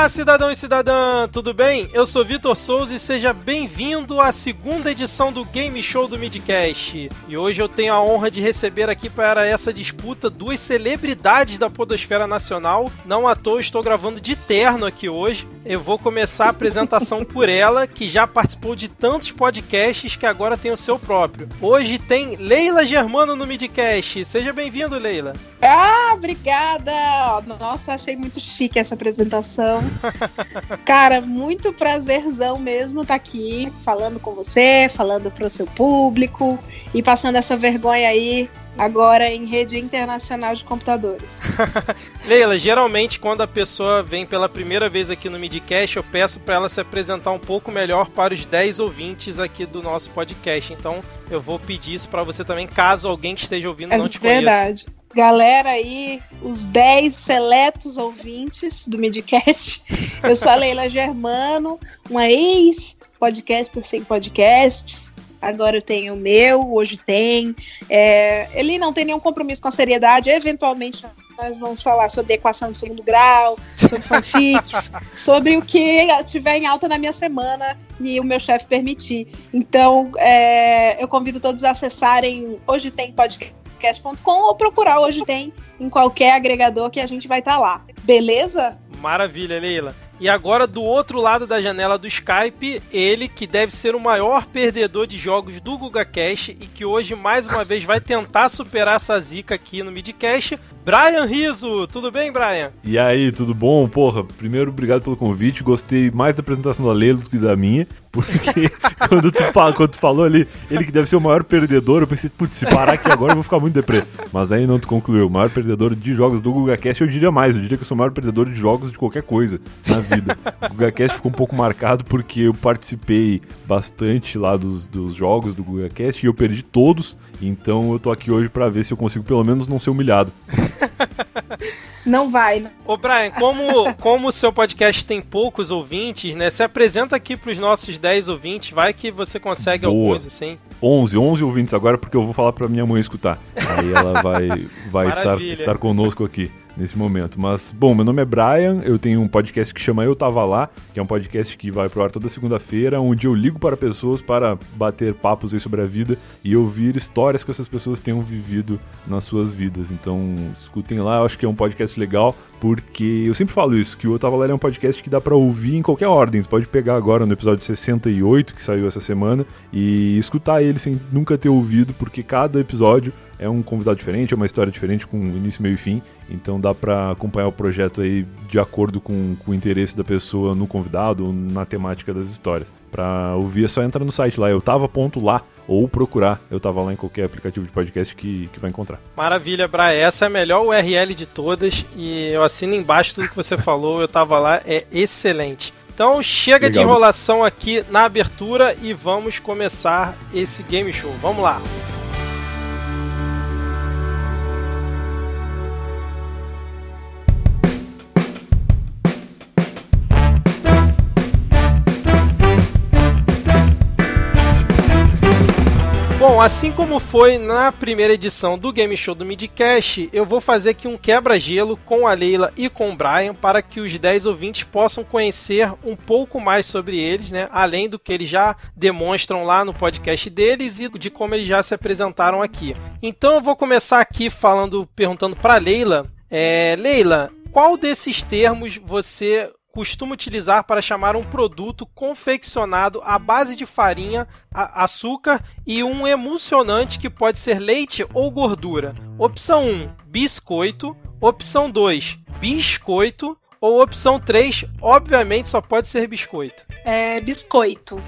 Olá, cidadão e cidadã, tudo bem? Eu sou Vitor Souza e seja bem-vindo à segunda edição do Game Show do Midcast. E hoje eu tenho a honra de receber aqui para essa disputa duas celebridades da Podosfera Nacional. Não à toa estou gravando de terno aqui hoje. Eu vou começar a apresentação por ela, que já participou de tantos podcasts que agora tem o seu próprio. Hoje tem Leila Germano no Midcast. Seja bem-vindo, Leila. Ah, obrigada! Nossa, achei muito chique essa apresentação. Cara, muito prazerzão mesmo estar tá aqui falando com você, falando para o seu público e passando essa vergonha aí agora em rede internacional de computadores. Leila, geralmente quando a pessoa vem pela primeira vez aqui no Midcast, eu peço para ela se apresentar um pouco melhor para os 10 ouvintes aqui do nosso podcast. Então, eu vou pedir isso para você também, caso alguém que esteja ouvindo é não te verdade. conheça. Verdade galera aí, os 10 seletos ouvintes do Midcast. Eu sou a Leila Germano, uma ex-podcaster sem podcasts. Agora eu tenho o meu, hoje tem. É, ele não tem nenhum compromisso com a seriedade. Eventualmente nós vamos falar sobre equação de segundo grau, sobre fanfics, sobre o que tiver em alta na minha semana e o meu chefe permitir. Então, é, eu convido todos a acessarem. Hoje tem podcast podcast.com ou procurar hoje tem em qualquer agregador que a gente vai estar tá lá. Beleza? Maravilha, Leila. E agora, do outro lado da janela do Skype, ele que deve ser o maior perdedor de jogos do GugaCast e que hoje, mais uma vez, vai tentar superar essa zica aqui no Midcast, Brian Riso, tudo bem, Brian? E aí, tudo bom? Porra, primeiro, obrigado pelo convite. Gostei mais da apresentação da Leila do que da minha, porque quando, tu, quando tu falou ali, ele que deve ser o maior perdedor, eu pensei, putz, se parar aqui agora eu vou ficar muito deprê. Mas aí não tu concluiu. O maior perdedor de jogos do GugaCast, eu diria mais, eu diria que eu sou o maior perdedor de jogos de qualquer coisa na. O GugaCast ficou um pouco marcado porque eu participei bastante lá dos, dos jogos do GugaCast e eu perdi todos. Então eu tô aqui hoje para ver se eu consigo pelo menos não ser humilhado. Não vai. Né? Ô Brian, como, como o seu podcast tem poucos ouvintes, né? Se apresenta aqui pros nossos 10 ouvintes, vai que você consegue Boa. alguns, assim. 11, 11 ouvintes agora, porque eu vou falar pra minha mãe escutar. Aí ela vai, vai estar, estar conosco aqui nesse momento. Mas, bom, meu nome é Brian, eu tenho um podcast que chama Eu Tava Lá, que é um podcast que vai pro ar toda segunda-feira, onde eu ligo para pessoas para bater papos aí sobre a vida e ouvir histórias que essas pessoas tenham vivido nas suas vidas. Então, escutem lá, eu acho que é um podcast legal, porque eu sempre falo isso, que o Lá é um podcast que dá para ouvir em qualquer ordem. Tu pode pegar agora no episódio 68, que saiu essa semana, e escutar ele sem nunca ter ouvido, porque cada episódio é um convidado diferente, é uma história diferente, com início, meio e fim. Então dá para acompanhar o projeto aí de acordo com, com o interesse da pessoa no convidado na temática das histórias. Para ouvir é só entrar no site lá, eu tava ponto lá, ou procurar. Eu tava lá em qualquer aplicativo de podcast que, que vai encontrar. Maravilha, Bra. Essa é a melhor URL de todas e eu assino embaixo tudo que você falou. Eu tava lá, é excelente. Então chega Legal. de enrolação aqui na abertura e vamos começar esse game show. Vamos lá. Bom, assim como foi na primeira edição do Game Show do Midcast, eu vou fazer aqui um quebra-gelo com a Leila e com o Brian para que os 10 ouvintes possam conhecer um pouco mais sobre eles, né? Além do que eles já demonstram lá no podcast deles e de como eles já se apresentaram aqui. Então eu vou começar aqui falando, perguntando para Leila, é, Leila, qual desses termos você costuma utilizar para chamar um produto confeccionado à base de farinha, açúcar e um emulsionante que pode ser leite ou gordura. Opção 1, biscoito. Opção 2, biscoito. Ou opção 3, obviamente só pode ser biscoito. É biscoito.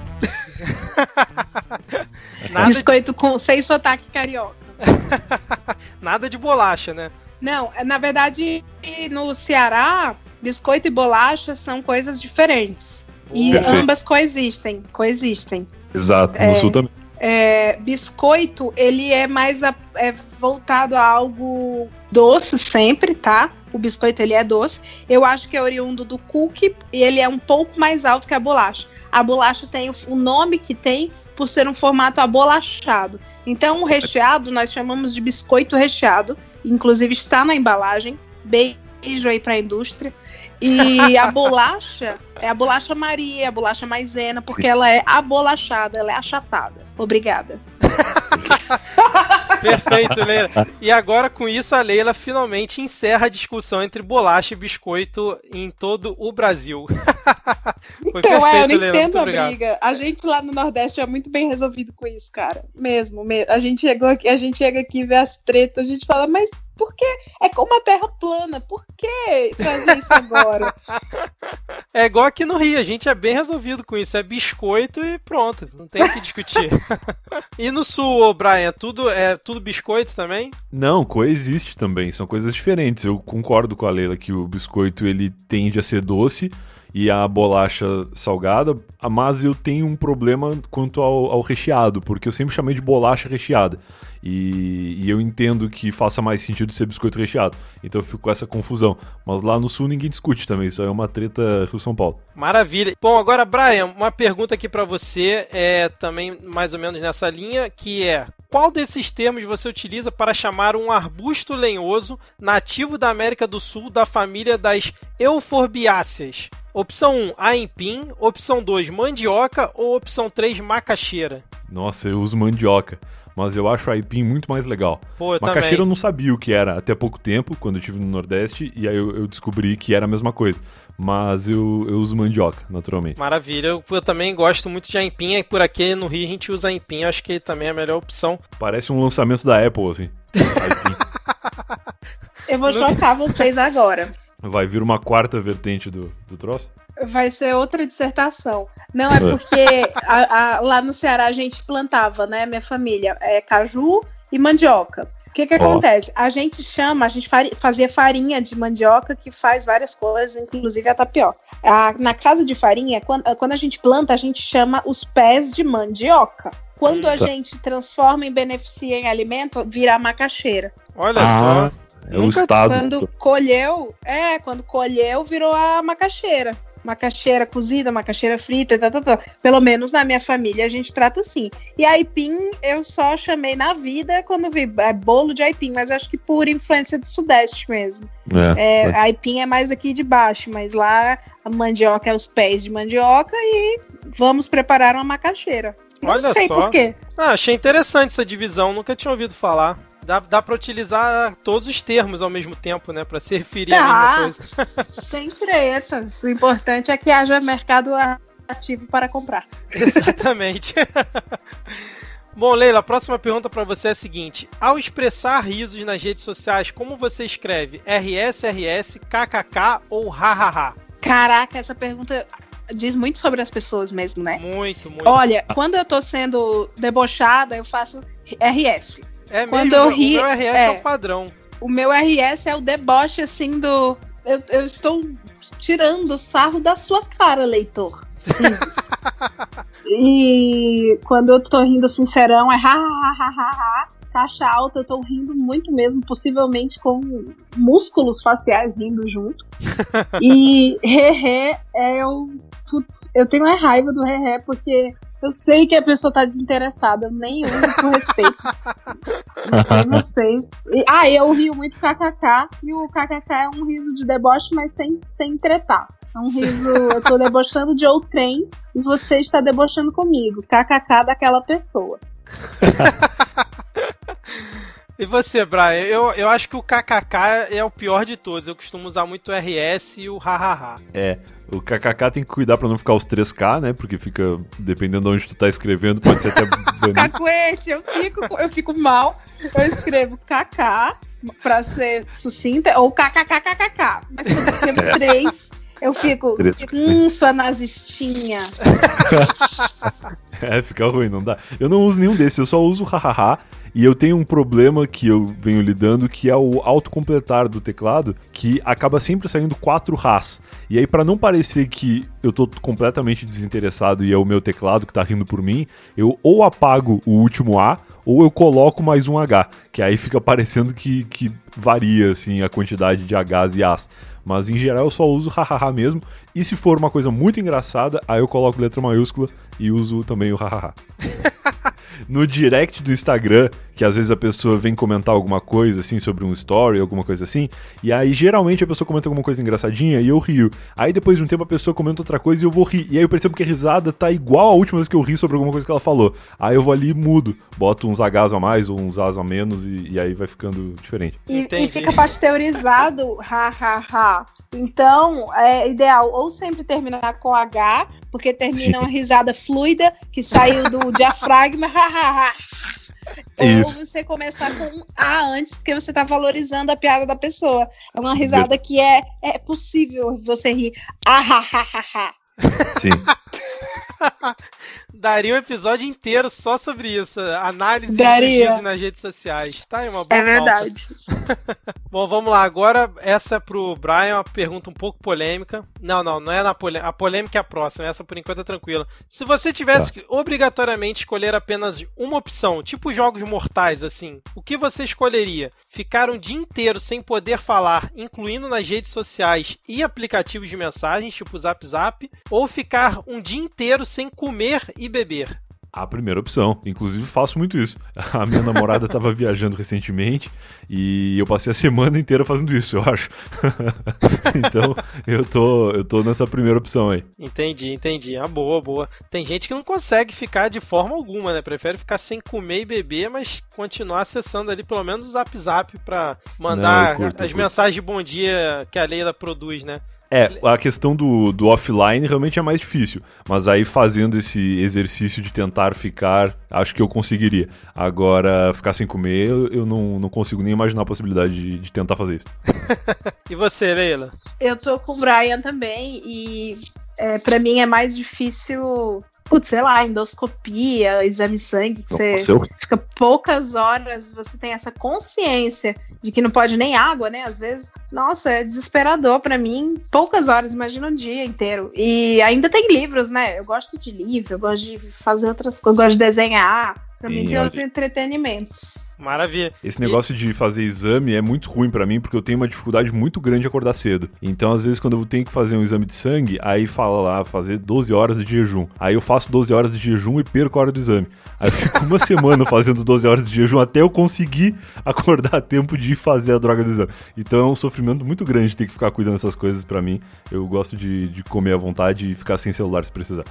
biscoito com sem sotaque carioca. Nada de bolacha, né? Não, na verdade, no Ceará, biscoito e bolacha são coisas diferentes. E Perfeito. ambas coexistem, coexistem. Exato, no é, sul também. É, biscoito, ele é mais a, é voltado a algo doce sempre, tá? O biscoito, ele é doce. Eu acho que é oriundo do cookie e ele é um pouco mais alto que a bolacha. A bolacha tem o, o nome que tem por ser um formato abolachado. Então, o recheado nós chamamos de biscoito recheado, inclusive está na embalagem. Beijo aí para a indústria. E a bolacha é a bolacha Maria, a bolacha maisena, porque ela é abolachada, ela é achatada. Obrigada. Perfeito, Leila. E agora, com isso, a Leila finalmente encerra a discussão entre bolacha e biscoito em todo o Brasil. Foi então, perfeito, é, eu não Leila. entendo a briga. A gente lá no Nordeste é muito bem resolvido com isso, cara. Mesmo, mesmo. A gente chegou aqui, a gente chega aqui e vê as tretas, a gente fala, mas por que? É como a Terra plana, por que trazer isso agora? É igual aqui no Rio, a gente é bem resolvido com isso. É biscoito e pronto, não tem o que discutir. e no sul, Brian, é tudo, é tudo biscoito também? Não, coexiste também, são coisas diferentes. Eu concordo com a Leila que o biscoito ele tende a ser doce e a bolacha salgada, mas eu tenho um problema quanto ao, ao recheado, porque eu sempre chamei de bolacha recheada. E, e, eu entendo que faça mais sentido ser biscoito recheado. Então eu fico com essa confusão. Mas lá no sul ninguém discute também, isso é uma treta Rio-São Paulo. Maravilha. Bom, agora, Brian, uma pergunta aqui para você, é também mais ou menos nessa linha, que é qual desses termos você utiliza para chamar um arbusto lenhoso nativo da América do Sul da família das euforbiáceas? Opção 1, aipim. Opção 2, mandioca. Ou opção 3, macaxeira? Nossa, eu uso mandioca. Mas eu acho aipim muito mais legal. Pô, eu macaxeira também. eu não sabia o que era até pouco tempo, quando eu estive no Nordeste, e aí eu, eu, descobri que era a mesma coisa. Mas eu, eu uso mandioca, naturalmente. Maravilha. Eu, eu, também gosto muito de aipim, e por aqui no Rio a gente usa aipim, acho que também é a melhor opção. Parece um lançamento da Apple, assim. eu vou chocar vocês agora. Vai vir uma quarta vertente do, do troço? Vai ser outra dissertação. Não, é porque a, a, lá no Ceará a gente plantava, né? Minha família, é caju e mandioca. O que que oh. acontece? A gente chama, a gente fazia farinha de mandioca que faz várias coisas, inclusive a tapioca. A, na casa de farinha, quando, quando a gente planta, a gente chama os pés de mandioca. Quando a gente transforma e beneficia em alimento, vira macaxeira. Olha ah. só. É o estado. Quando colheu, é, quando colheu, virou a macaxeira. Macaxeira cozida, macaxeira frita, tá, tá, tá. Pelo menos na minha família a gente trata assim. E aipim eu só chamei na vida quando vi é, bolo de aipim, mas acho que por influência do Sudeste mesmo. É, é, aipim é mais aqui de baixo, mas lá a mandioca é os pés de mandioca e vamos preparar uma macaxeira. Não Olha sei só. por quê. Ah, achei interessante essa divisão, nunca tinha ouvido falar. Dá, dá pra utilizar todos os termos ao mesmo tempo, né? Pra se referir à mesma coisa. Sem tretas. O importante é que haja mercado ativo para comprar. Exatamente. Bom, Leila, a próxima pergunta para você é a seguinte: ao expressar risos nas redes sociais, como você escreve? RS, RS, KKK ou hahaha? Caraca, essa pergunta diz muito sobre as pessoas mesmo, né? Muito, muito. Olha, quando eu tô sendo debochada, eu faço RS. É Quando mesmo, eu ri, o meu RS é, é o padrão. O meu RS é o deboche, assim, do... Eu, eu estou tirando o sarro da sua cara, leitor. e quando eu tô rindo sincerão, é ha, ha, ha, ha, ha, caixa alta, eu tô rindo muito mesmo, possivelmente com músculos faciais rindo junto. e re-re é o. Putz, eu tenho a raiva do re-re porque eu sei que a pessoa tá desinteressada, eu nem uso por respeito. Não sei vocês. E, ah, eu rio muito kkk, e o kkk é um riso de deboche, mas sem, sem tretar. É um riso, eu tô debochando de outrem e você está debochando comigo. kkk daquela pessoa. E você, Brian? Eu, eu acho que o KKK é o pior de todos. Eu costumo usar muito o RS e o hahaha. É, o KKK tem que cuidar pra não ficar os 3K, né? Porque fica, dependendo de onde tu tá escrevendo, pode ser até banido. Cacuete, eu fico, eu fico mal. Eu escrevo KK pra ser sucinta, ou KKKKK. Mas quando eu escrevo é. 3, eu fico, hum, sua nazistinha. é, fica ruim, não dá. Eu não uso nenhum desses, eu só uso hahaha e eu tenho um problema que eu venho lidando, que é o autocompletar do teclado, que acaba sempre saindo quatro Rás. E aí, para não parecer que eu tô completamente desinteressado e é o meu teclado que tá rindo por mim, eu ou apago o último A, ou eu coloco mais um H, que aí fica parecendo que, que varia assim a quantidade de Hs e As. Mas em geral eu só uso hahaha mesmo. E se for uma coisa muito engraçada, aí eu coloco letra maiúscula e uso também o hahaha. no direct do Instagram, que às vezes a pessoa vem comentar alguma coisa assim sobre um story, alguma coisa assim, e aí geralmente a pessoa comenta alguma coisa engraçadinha e eu rio. Aí depois de um tempo a pessoa comenta outra coisa e eu vou rir. E aí eu percebo que a risada tá igual a última vez que eu ri sobre alguma coisa que ela falou. Aí eu vou ali e mudo, boto uns Hs a mais ou uns As a menos e, e aí vai ficando diferente. E, e fica pasteurizado, ha ha ha. Então, é ideal ou sempre terminar com H, porque termina Sim. uma risada fluida que saiu do diafragma. Isso. Ou você começar com um A antes, porque você está valorizando a piada da pessoa. É uma risada que é, é possível você rir. Ah, ha, ha, ha, ha. Sim. Daria um episódio inteiro só sobre isso. Análise Daria. nas redes sociais. Tá aí uma boa É verdade. Bom, vamos lá. Agora, essa é pro Brian, uma pergunta um pouco polêmica. Não, não, não é na polêmica. A polêmica é a próxima. Essa por enquanto é tranquila. Se você tivesse tá. que obrigatoriamente escolher apenas uma opção, tipo jogos mortais, assim, o que você escolheria? Ficar um dia inteiro sem poder falar, incluindo nas redes sociais e aplicativos de mensagens, tipo Zap Zap, ou ficar um dia inteiro sem comer e beber? A primeira opção. Inclusive, faço muito isso. A minha namorada estava viajando recentemente e eu passei a semana inteira fazendo isso, eu acho. então, eu tô, eu tô nessa primeira opção aí. Entendi, entendi. Ah, boa, boa. Tem gente que não consegue ficar de forma alguma, né? Prefere ficar sem comer e beber, mas continuar acessando ali pelo menos o Zap Zap para mandar não, curto, as mensagens de bom dia que a Leila produz, né? É, a questão do, do offline realmente é mais difícil. Mas aí fazendo esse exercício de tentar ficar, acho que eu conseguiria. Agora, ficar sem comer, eu não, não consigo nem imaginar a possibilidade de, de tentar fazer isso. e você, Leila? Eu tô com o Brian também e é, para mim é mais difícil putz, sei lá, endoscopia, exame de sangue, que você fica poucas horas, você tem essa consciência de que não pode nem água, né? Às vezes, nossa, é desesperador para mim. Poucas horas, imagina um dia inteiro. E ainda tem livros, né? Eu gosto de livro, eu gosto de fazer outras coisas, eu gosto de desenhar. Também tem outros entretenimentos. Maravilha. Esse negócio e... de fazer exame é muito ruim para mim, porque eu tenho uma dificuldade muito grande de acordar cedo. Então, às vezes, quando eu tenho que fazer um exame de sangue, aí fala lá, fazer 12 horas de jejum. Aí eu faço 12 horas de jejum e perco a hora do exame. Aí eu fico uma semana fazendo 12 horas de jejum até eu conseguir acordar a tempo de fazer a droga do exame. Então é um sofrimento muito grande ter que ficar cuidando dessas coisas para mim. Eu gosto de, de comer à vontade e ficar sem celular se precisar.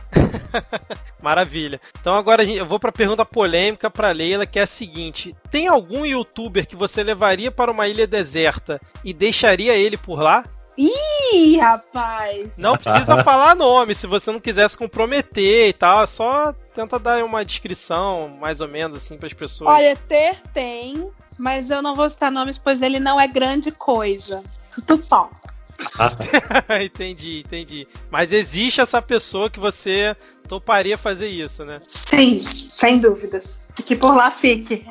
Maravilha. Então agora eu vou pra pergunta polêmica pra Leila, que é a seguinte: tem algum youtuber que você levaria para uma ilha deserta e deixaria ele por lá? Ih, rapaz! Não precisa falar nome se você não quiser se comprometer e tal. É só tenta dar uma descrição, mais ou menos, assim, para as pessoas. Olha, ter tem, mas eu não vou citar nomes, pois ele não é grande coisa. Tutupão. entendi, entendi. Mas existe essa pessoa que você toparia fazer isso, né? Sim, sem dúvidas. E que por lá fique.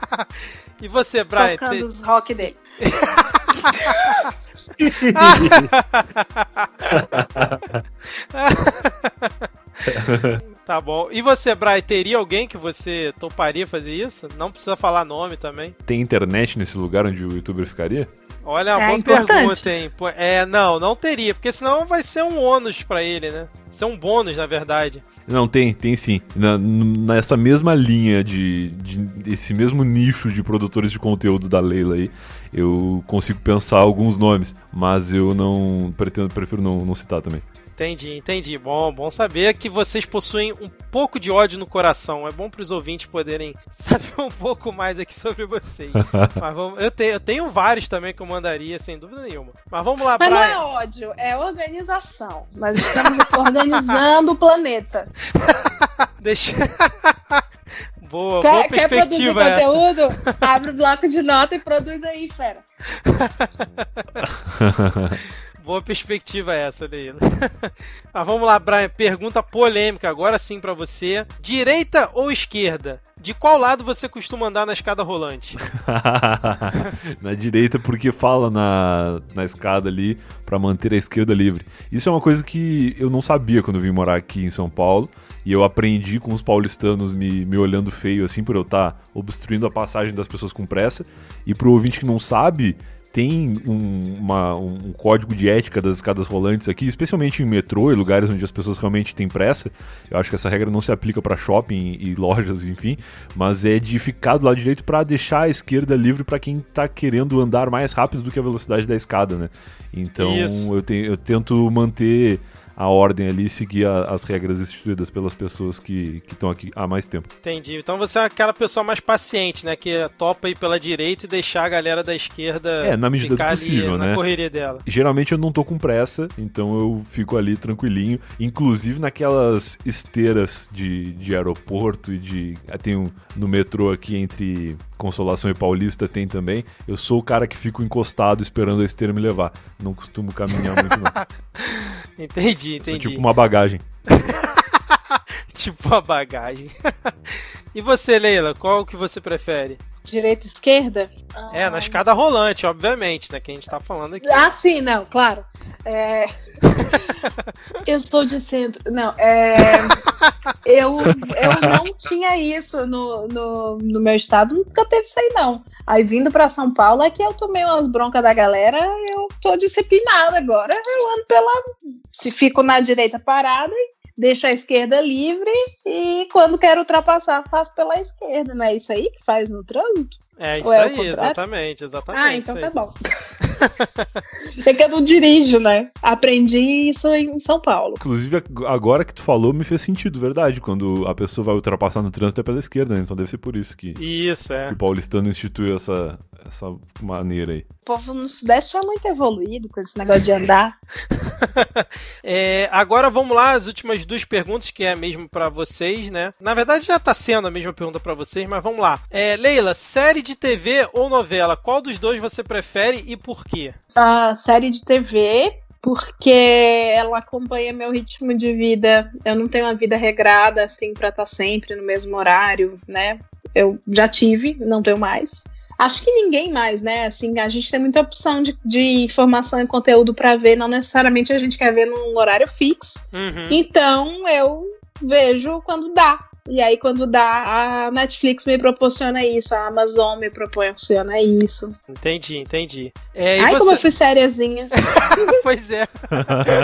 e você, Brian? Tocando te... os rock dele. tá bom. E você, Brian, teria alguém que você toparia fazer isso? Não precisa falar nome também. Tem internet nesse lugar onde o youtuber ficaria? Olha, é boa importante. pergunta, hein? É, não, não teria, porque senão vai ser um ônus para ele, né? Ser um bônus, na verdade. Não, tem, tem sim. Na, nessa mesma linha de, de. Esse mesmo nicho de produtores de conteúdo da Leila aí, eu consigo pensar alguns nomes, mas eu não. Pretendo, prefiro não, não citar também. Entendi, entendi. Bom, bom saber que vocês possuem um pouco de ódio no coração. É bom para os ouvintes poderem saber um pouco mais aqui sobre vocês. Mas vamos, eu, tenho, eu tenho vários também que eu mandaria, sem dúvida nenhuma. Mas vamos lá, Mas Brian. não é ódio, é organização. Nós estamos organizando o planeta. Deixa. Boa, quer, boa perspectiva quer produzir conteúdo? Essa. Abre o bloco de nota e produz aí, fera. Boa perspectiva essa, Leila. Mas vamos lá, Brian. Pergunta polêmica agora sim para você. Direita ou esquerda? De qual lado você costuma andar na escada rolante? na direita, porque fala na, na escada ali para manter a esquerda livre. Isso é uma coisa que eu não sabia quando vim morar aqui em São Paulo. E eu aprendi com os paulistanos me, me olhando feio, assim, por eu estar tá obstruindo a passagem das pessoas com pressa. E pro ouvinte que não sabe, tem um, uma, um código de ética das escadas rolantes aqui, especialmente em metrô e lugares onde as pessoas realmente têm pressa. Eu acho que essa regra não se aplica para shopping e lojas, enfim, mas é de ficar do lado direito para deixar a esquerda livre para quem tá querendo andar mais rápido do que a velocidade da escada, né? Então eu, te, eu tento manter a ordem ali e seguir a, as regras instituídas pelas pessoas que estão aqui há mais tempo. Entendi. Então você é aquela pessoa mais paciente, né? Que topa ir pela direita e deixar a galera da esquerda. É, na medida do possível, né? Na correria dela. Geralmente eu não tô com pressa, então eu fico ali tranquilinho. Inclusive naquelas esteiras de, de aeroporto e de. Tem um, no metrô aqui entre Consolação e Paulista tem também. Eu sou o cara que fico encostado esperando a esteira me levar. Não costumo caminhar muito, não. entendi, entendi. Sou tipo uma bagagem. tipo uma bagagem. e você, Leila, qual que você prefere? Direita esquerda? É, na escada rolante, obviamente, né? Que a gente tá falando aqui. Ah, sim, não, claro. É... eu sou de centro. Não, é... eu, eu não tinha isso no, no, no meu estado, nunca teve isso aí, não. Aí vindo para São Paulo é que eu tomei umas broncas da galera, eu tô disciplinada agora. Eu ando pela. Se fico na direita parada e deixo a esquerda livre e quando quero ultrapassar, faço pela esquerda. Não é isso aí que faz no trânsito? É isso é aí, exatamente, exatamente. Ah, então tá bom. é que eu não dirijo, né? Aprendi isso em São Paulo. Inclusive, agora que tu falou, me fez sentido, verdade. Quando a pessoa vai ultrapassar no trânsito é pela esquerda, né? Então deve ser por isso que, isso, é. que o paulistano instituiu essa, essa maneira aí. O povo no Sudeste foi muito evoluído com esse negócio de andar. é, agora vamos lá, as últimas duas perguntas, que é mesmo para vocês, né? Na verdade já tá sendo a mesma pergunta para vocês, mas vamos lá. É, Leila, série de TV ou novela, qual dos dois você prefere e por quê? A série de TV, porque ela acompanha meu ritmo de vida. Eu não tenho uma vida regrada, assim, pra estar tá sempre no mesmo horário, né? Eu já tive, não tenho mais. Acho que ninguém mais, né? Assim, a gente tem muita opção de, de informação e conteúdo para ver, não necessariamente a gente quer ver num horário fixo. Uhum. Então eu vejo quando dá. E aí, quando dá, a Netflix me proporciona isso, a Amazon me proporciona isso. Entendi, entendi. É, Ai, você... como eu fui sériazinha. pois é.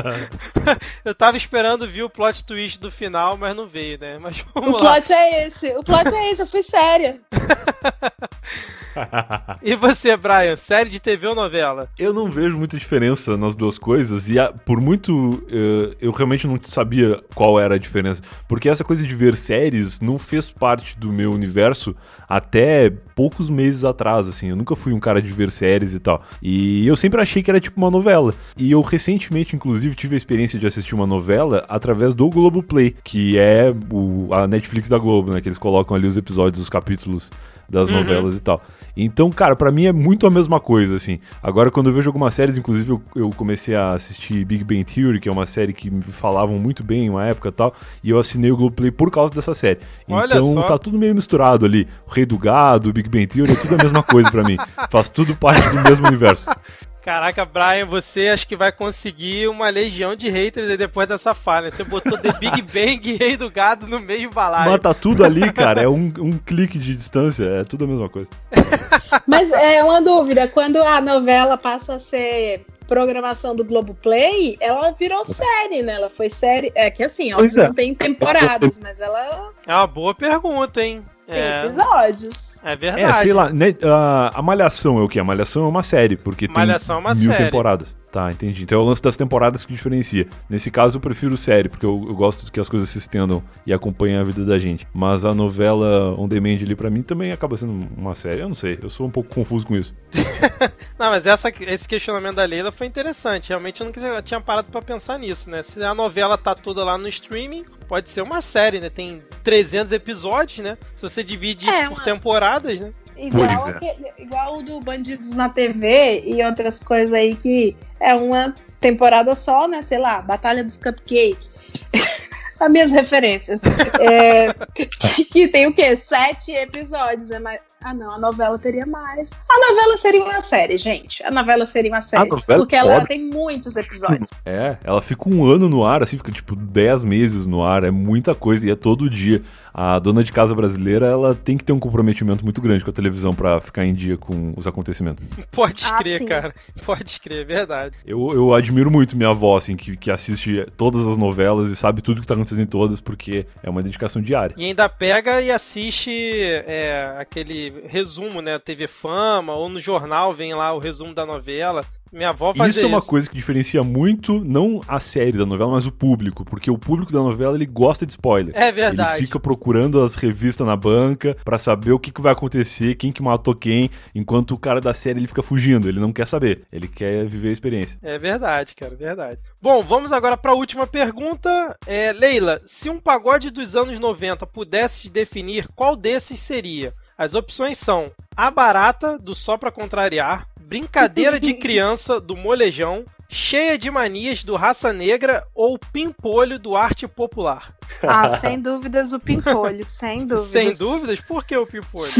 eu tava esperando ver o plot twist do final, mas não veio, né? Mas o lá. plot é esse. O plot é esse, eu fui séria. e você, Brian, série de TV ou novela? Eu não vejo muita diferença nas duas coisas e por muito uh, eu realmente não sabia qual era a diferença, porque essa coisa de ver séries não fez parte do meu universo até poucos meses atrás, assim. Eu nunca fui um cara de ver séries e tal. E eu sempre achei que era tipo uma novela. E eu recentemente, inclusive, tive a experiência de assistir uma novela através do Globoplay, que é o, a Netflix da Globo, né? Que eles colocam ali os episódios, os capítulos das uhum. novelas e tal. Então, cara, para mim é muito a mesma coisa, assim. Agora, quando eu vejo algumas séries, inclusive eu, eu, comecei a assistir Big Bang Theory, que é uma série que me falavam muito bem em uma época e tal, e eu assinei o Globoplay por causa dessa série. Olha então, só. tá tudo meio misturado ali. O Rei do Gado, Big Bang Theory, é tudo a mesma coisa para mim. Faz tudo parte do mesmo universo. Caraca, Brian, você acho que vai conseguir uma legião de haters depois dessa falha. Você botou The Big Bang e Rei do Gado no meio balaio. Mas tá tudo ali, cara. É um, um clique de distância. É tudo a mesma coisa. Mas é uma dúvida. Quando a novela passa a ser programação do Globoplay, ela virou série, né? Ela foi série. É que assim, ela é. não tem temporadas, mas ela. É uma boa pergunta, hein? Tem é. episódios. É verdade. É, sei lá, né, a, a Malhação é o que? A Malhação é uma série, porque Malhação tem é mil série. temporadas. Tá, entendi. Então é o lance das temporadas que diferencia. Nesse caso eu prefiro série, porque eu, eu gosto que as coisas se estendam e acompanhem a vida da gente. Mas a novela On Demand ali pra mim também acaba sendo uma série. Eu não sei, eu sou um pouco confuso com isso. não, mas essa, esse questionamento da Leila foi interessante. Realmente eu nunca tinha parado para pensar nisso, né? Se a novela tá toda lá no streaming, pode ser uma série, né? Tem 300 episódios, né? Se você divide isso é, por temporadas, né? Igual, é. aquele, igual o do Bandidos na TV e outras coisas aí que é uma temporada só, né? Sei lá, Batalha dos Cupcakes. as minhas referências. É, que tem o quê? Sete episódios. É mais... Ah, não, a novela teria mais. A novela seria uma série, gente. A novela seria uma série. Porque ela tem muitos episódios. É, ela fica um ano no ar, assim, fica tipo dez meses no ar. É muita coisa e é todo dia a dona de casa brasileira ela tem que ter um comprometimento muito grande com a televisão para ficar em dia com os acontecimentos. Pode ah, crer, cara. Pode crer, é verdade. Eu, eu admiro muito minha avó, assim, que, que assiste todas as novelas e sabe tudo que tá acontecendo em todas, porque é uma dedicação diária. E ainda pega e assiste é, aquele resumo, né? TV Fama, ou no jornal vem lá o resumo da novela. Minha avó fazia isso. Isso é uma coisa que diferencia muito, não a série da novela, mas o público. Porque o público da novela, ele gosta de spoiler. É verdade. Ele fica procurando as revistas na banca para saber o que, que vai acontecer, quem que matou quem, enquanto o cara da série, ele fica fugindo. Ele não quer saber. Ele quer viver a experiência. É verdade, cara, verdade. Bom, vamos agora para a última pergunta. É, Leila, se um pagode dos anos 90 pudesse definir qual desses seria? As opções são A Barata, do Só Pra Contrariar, Brincadeira de Criança, do Molejão, Cheia de Manias, do Raça Negra ou Pimpolho, do Arte Popular? Ah, sem dúvidas o Pimpolho, sem dúvidas. Sem dúvidas? Por que o Pimpolho?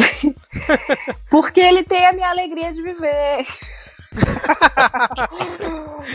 Porque ele tem a minha alegria de viver.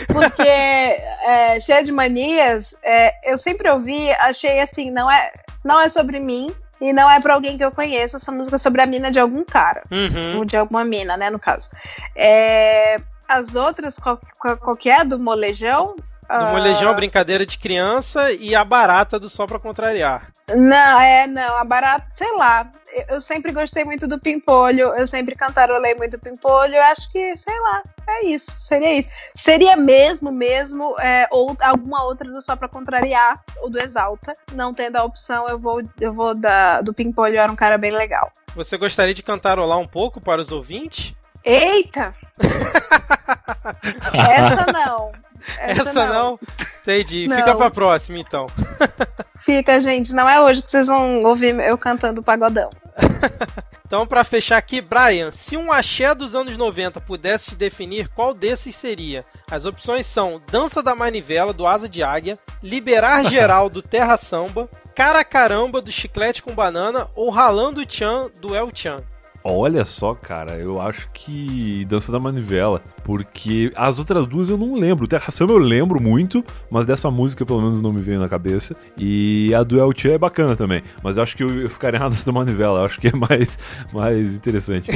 Porque é, cheia de manias, é, eu sempre ouvi, achei assim, não é, não é sobre mim, e não é pra alguém que eu conheço, essa música é sobre a mina de algum cara. Uhum. Ou de alguma mina, né, no caso. É, as outras, qual, qual, qual que é? Do molejão? Do uh... molejão, brincadeira de criança e a barata do Só Pra Contrariar. Não, é, não, a barata, sei lá. Eu sempre gostei muito do Pimpolho, eu sempre cantarolei muito Pimpolho, eu acho que, sei lá, é isso, seria isso. Seria mesmo, mesmo, é, ou alguma outra do Só Pra Contrariar, ou do Exalta. Não tendo a opção, eu vou, eu vou da, do Pimpolho, era um cara bem legal. Você gostaria de cantarolar um pouco para os ouvintes? Eita! Essa não. Essa, Essa não. não. Entendi. Não. Fica pra próxima, então. Fica, gente. Não é hoje que vocês vão ouvir eu cantando pagodão. então, para fechar aqui, Brian, se um axé dos anos 90 pudesse te definir, qual desses seria? As opções são Dança da Manivela, do Asa de Águia, Liberar Geral, do Terra Samba, Cara Caramba, do Chiclete com Banana ou Ralando Chan, do El Chan. Olha só, cara, eu acho que Dança da Manivela, porque as outras duas eu não lembro. Terra Samba eu lembro muito, mas dessa música pelo menos não me veio na cabeça. E a do El Tchan é bacana também, mas eu acho que eu, eu ficaria na Dança da Manivela, eu acho que é mais, mais interessante.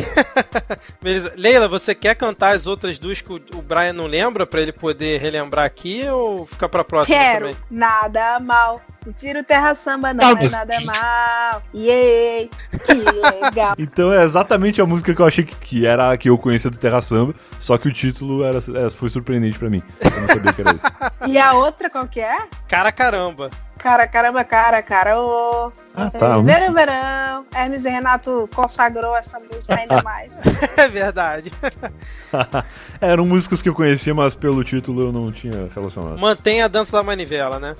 Beleza. Leila, você quer cantar as outras duas que o, o Brian não lembra para ele poder relembrar aqui ou fica pra próxima Quero. também? Nada mal. O tiro terra samba não é nada mal. Yay! Que legal. então é exatamente a música que eu achei que, que era a que eu conhecia do Terra Samba, só que o título era, é, foi surpreendente pra mim. Eu não sabia que era isso. e a outra qual que é? Cara Caramba. Cara, caramba, cara, cara, ô. Ah, tá. Verão, verão. Hermes e Renato consagrou essa música ainda mais. é verdade. Eram músicas que eu conhecia, mas pelo título eu não tinha relacionado. Mantém a dança da manivela, né?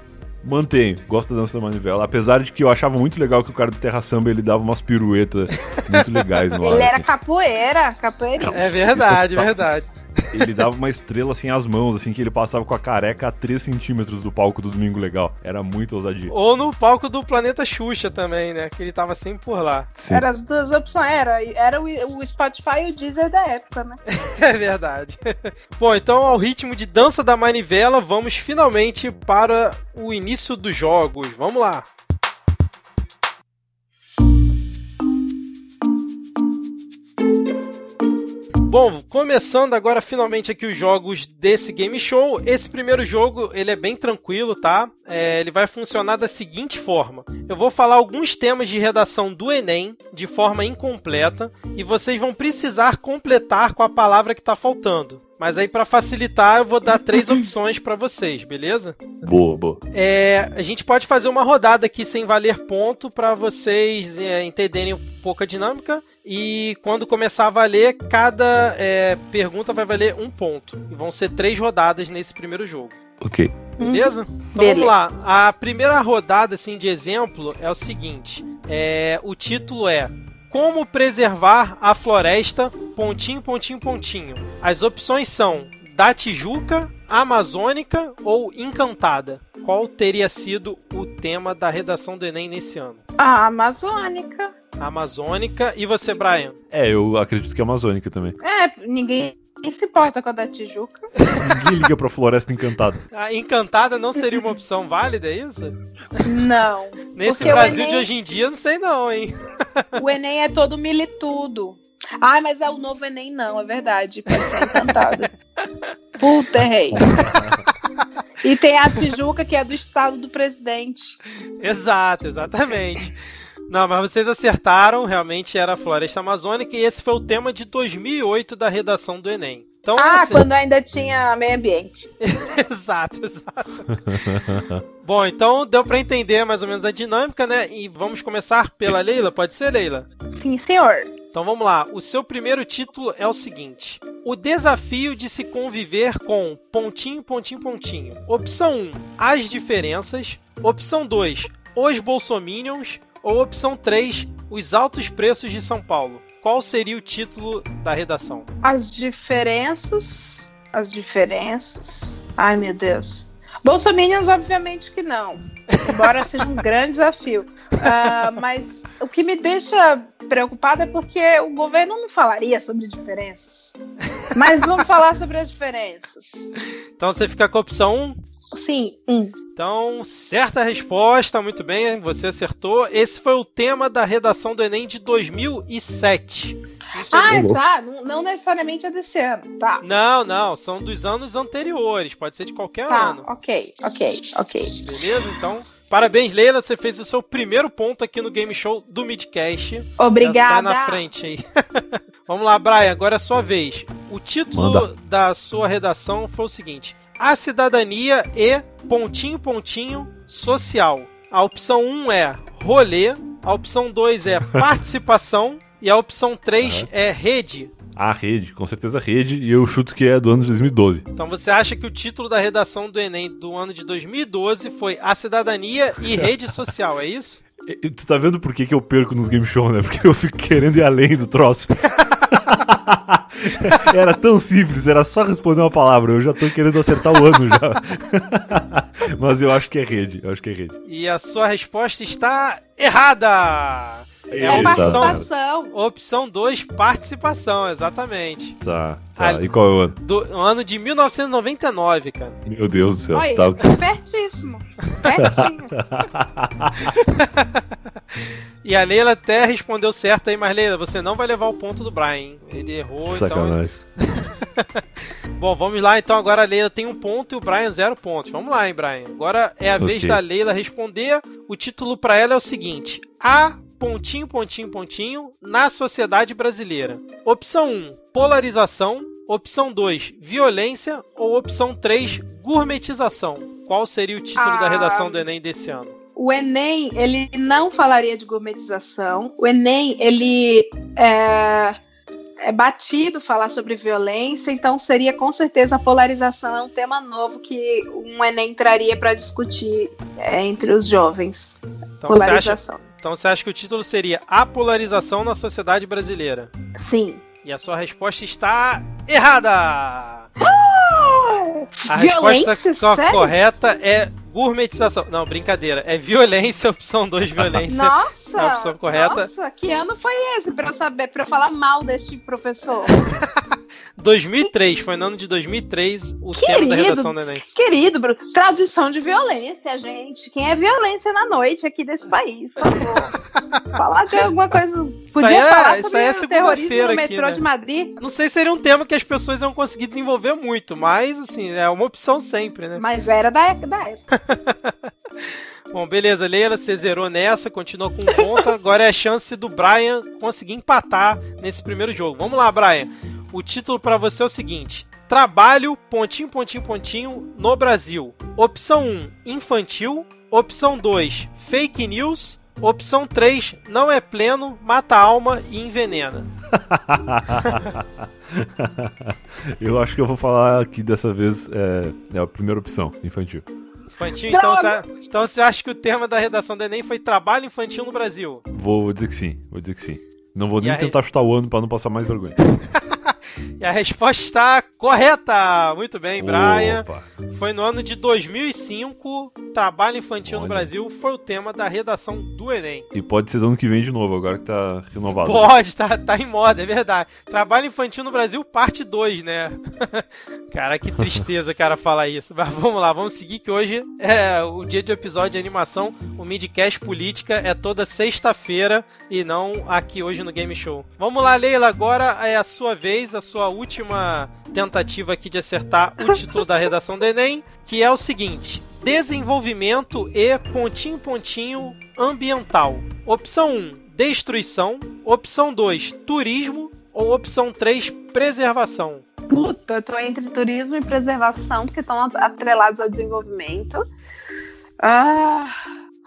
Mantenho, gosto da dança da manivela. Apesar de que eu achava muito legal que o cara do Terra Samba ele dava umas piruetas muito legais no ar. Ele era assim. capoeira, capoeira. É verdade, verdade. Ele dava uma estrela assim às mãos, assim, que ele passava com a careca a 3 centímetros do palco do Domingo Legal. Era muito ousadia. Ou no palco do Planeta Xuxa também, né? Que ele tava sempre por lá. Sim. Era as duas opções, era, era o, o Spotify e o Deezer da época, né? é verdade. Bom, então ao ritmo de dança da manivela, vamos finalmente para o início dos jogos. Vamos lá! Bom, começando agora finalmente aqui os jogos desse game show. Esse primeiro jogo ele é bem tranquilo, tá? É, ele vai funcionar da seguinte forma: eu vou falar alguns temas de redação do Enem de forma incompleta e vocês vão precisar completar com a palavra que está faltando. Mas aí, para facilitar, eu vou dar três opções para vocês, beleza? Boa, boa. É, a gente pode fazer uma rodada aqui sem valer ponto para vocês é, entenderem um pouco a dinâmica. E quando começar a valer, cada é, pergunta vai valer um ponto. E vão ser três rodadas nesse primeiro jogo. Ok. Beleza? Então Beleza. vamos lá. A primeira rodada, assim, de exemplo é o seguinte: é, o título é como preservar a floresta, pontinho, pontinho, pontinho. As opções são da Tijuca, amazônica ou encantada? Qual teria sido o tema da redação do Enem nesse ano? A amazônica. Amazônica. E você, Brian? É, eu acredito que é amazônica também. É, ninguém se importa com a da Tijuca. Ninguém liga pra Floresta Encantada. A encantada não seria uma opção válida, é isso? Não. Nesse Brasil Enem... de hoje em dia, não sei não, hein? O Enem é todo militudo. Ai, mas é o novo Enem, não, é verdade. Pode ser encantada. Puta, errei. E tem a Tijuca, que é do estado do presidente. Exato, exatamente. Não, mas vocês acertaram, realmente era a floresta amazônica e esse foi o tema de 2008 da redação do Enem. Então, ah, assim... quando ainda tinha meio ambiente. exato, exato. Bom, então deu para entender mais ou menos a dinâmica, né? E vamos começar pela Leila, pode ser, Leila? Sim, senhor. Então vamos lá. O seu primeiro título é o seguinte: O desafio de se conviver com pontinho, pontinho, pontinho. Opção 1: As diferenças. Opção 2: Os bolsominions. Ou opção 3, os altos preços de São Paulo. Qual seria o título da redação? As diferenças. As diferenças. Ai, meu Deus. Bolsominions, obviamente que não. Embora seja um grande desafio. Uh, mas o que me deixa preocupada é porque o governo não falaria sobre diferenças. Mas vamos falar sobre as diferenças. Então você fica com a opção 1? Sim, um. Então, certa resposta, muito bem, você acertou. Esse foi o tema da redação do Enem de 2007. Ah, tá. Não, não, necessariamente é desse ano, tá. Não, não. São dos anos anteriores. Pode ser de qualquer tá, ano. Ok, ok, ok. Beleza? Então, parabéns, Leila. Você fez o seu primeiro ponto aqui no Game Show do Midcast. Obrigada. sai na frente aí. Vamos lá, Brian. Agora é a sua vez. O título Manda. da sua redação foi o seguinte a cidadania e pontinho pontinho social. A opção 1 é rolê, a opção 2 é participação e a opção 3 uhum. é rede. A rede, com certeza rede, e eu chuto que é do ano de 2012. Então você acha que o título da redação do Enem do ano de 2012 foi A Cidadania e Rede Social, é isso? Tu tá vendo por que, que eu perco nos game show, né? Porque eu fico querendo ir além do troço. era tão simples, era só responder uma palavra. Eu já tô querendo acertar o ano já. Mas eu acho que é rede, eu acho que é rede. E a sua resposta está errada! É a participação. Opção 2, participação, exatamente. Tá, tá. e qual é o ano? Do ano de 1999, cara. Meu Deus do céu. Oi, tá... pertíssimo. Pertinho. e a Leila até respondeu certo aí, mas Leila, você não vai levar o ponto do Brian. Ele errou, então- Sacanagem. então... Bom, vamos lá, então agora a Leila tem um ponto e o Brian zero pontos. Vamos lá, hein, Brian. Agora é a okay. vez da Leila responder. O título para ela é o seguinte: A pontinho, pontinho, pontinho na sociedade brasileira. Opção 1, polarização. Opção 2, violência. Ou opção 3, gourmetização. Qual seria o título ah, da redação do Enem desse ano? O Enem, ele não falaria de gourmetização. O Enem, ele é, é batido falar sobre violência, então seria com certeza a polarização é um tema novo que um Enem traria para discutir é, entre os jovens. Então, polarização. Então você acha que o título seria A Polarização na Sociedade Brasileira? Sim. E a sua resposta está errada! A violência, resposta correta é gourmetização. Não, brincadeira. É violência, opção 2, violência. Nossa! É a opção correta. Nossa, que ano foi esse pra eu saber, pra eu falar mal deste professor? 2003, foi no ano de 2003 o querido, tema da redação do Enem. Querido, Bruno, tradução de violência, gente. Quem é violência na noite aqui desse país, por favor. falar de alguma coisa. Podia é, falar sobre é o terrorismo no metrô né? de Madrid. Não sei se seria um tema que as pessoas iam conseguir desenvolver muito, mas assim, é uma opção sempre, né? Mas era da época. Da época. Bom, beleza, Leila, você zerou nessa, continua com conta. Agora é a chance do Brian conseguir empatar nesse primeiro jogo. Vamos lá, Brian. O título para você é o seguinte: Trabalho, pontinho, pontinho, pontinho, no Brasil. Opção 1, infantil. Opção 2, fake news. Opção 3, não é pleno, mata a alma e envenena. eu acho que eu vou falar aqui dessa vez é, é a primeira opção, infantil. Infantil, então você, então você acha que o tema da redação do Enem foi trabalho infantil no Brasil? Vou, vou dizer que sim, vou dizer que sim. Não vou e nem tentar re... chutar o ano para não passar mais vergonha. e a resposta está Correta! Muito bem, Brian. Foi no ano de 2005. Trabalho infantil Olha. no Brasil foi o tema da redação do Enem. E pode ser do ano que vem de novo, agora que tá renovado. Pode, tá, tá em moda, é verdade. Trabalho infantil no Brasil, parte 2, né? cara, que tristeza, cara, falar isso. Mas vamos lá, vamos seguir que hoje é o dia de episódio de animação. O Midcast Política é toda sexta-feira e não aqui hoje no Game Show. Vamos lá, Leila, agora é a sua vez, a sua última tentativa aqui de acertar o título da redação do Enem, que é o seguinte: desenvolvimento e pontinho pontinho ambiental. Opção 1, destruição. Opção 2, turismo. Ou opção 3, preservação. Puta, eu tô entre turismo e preservação, porque estão atrelados ao desenvolvimento. Ah,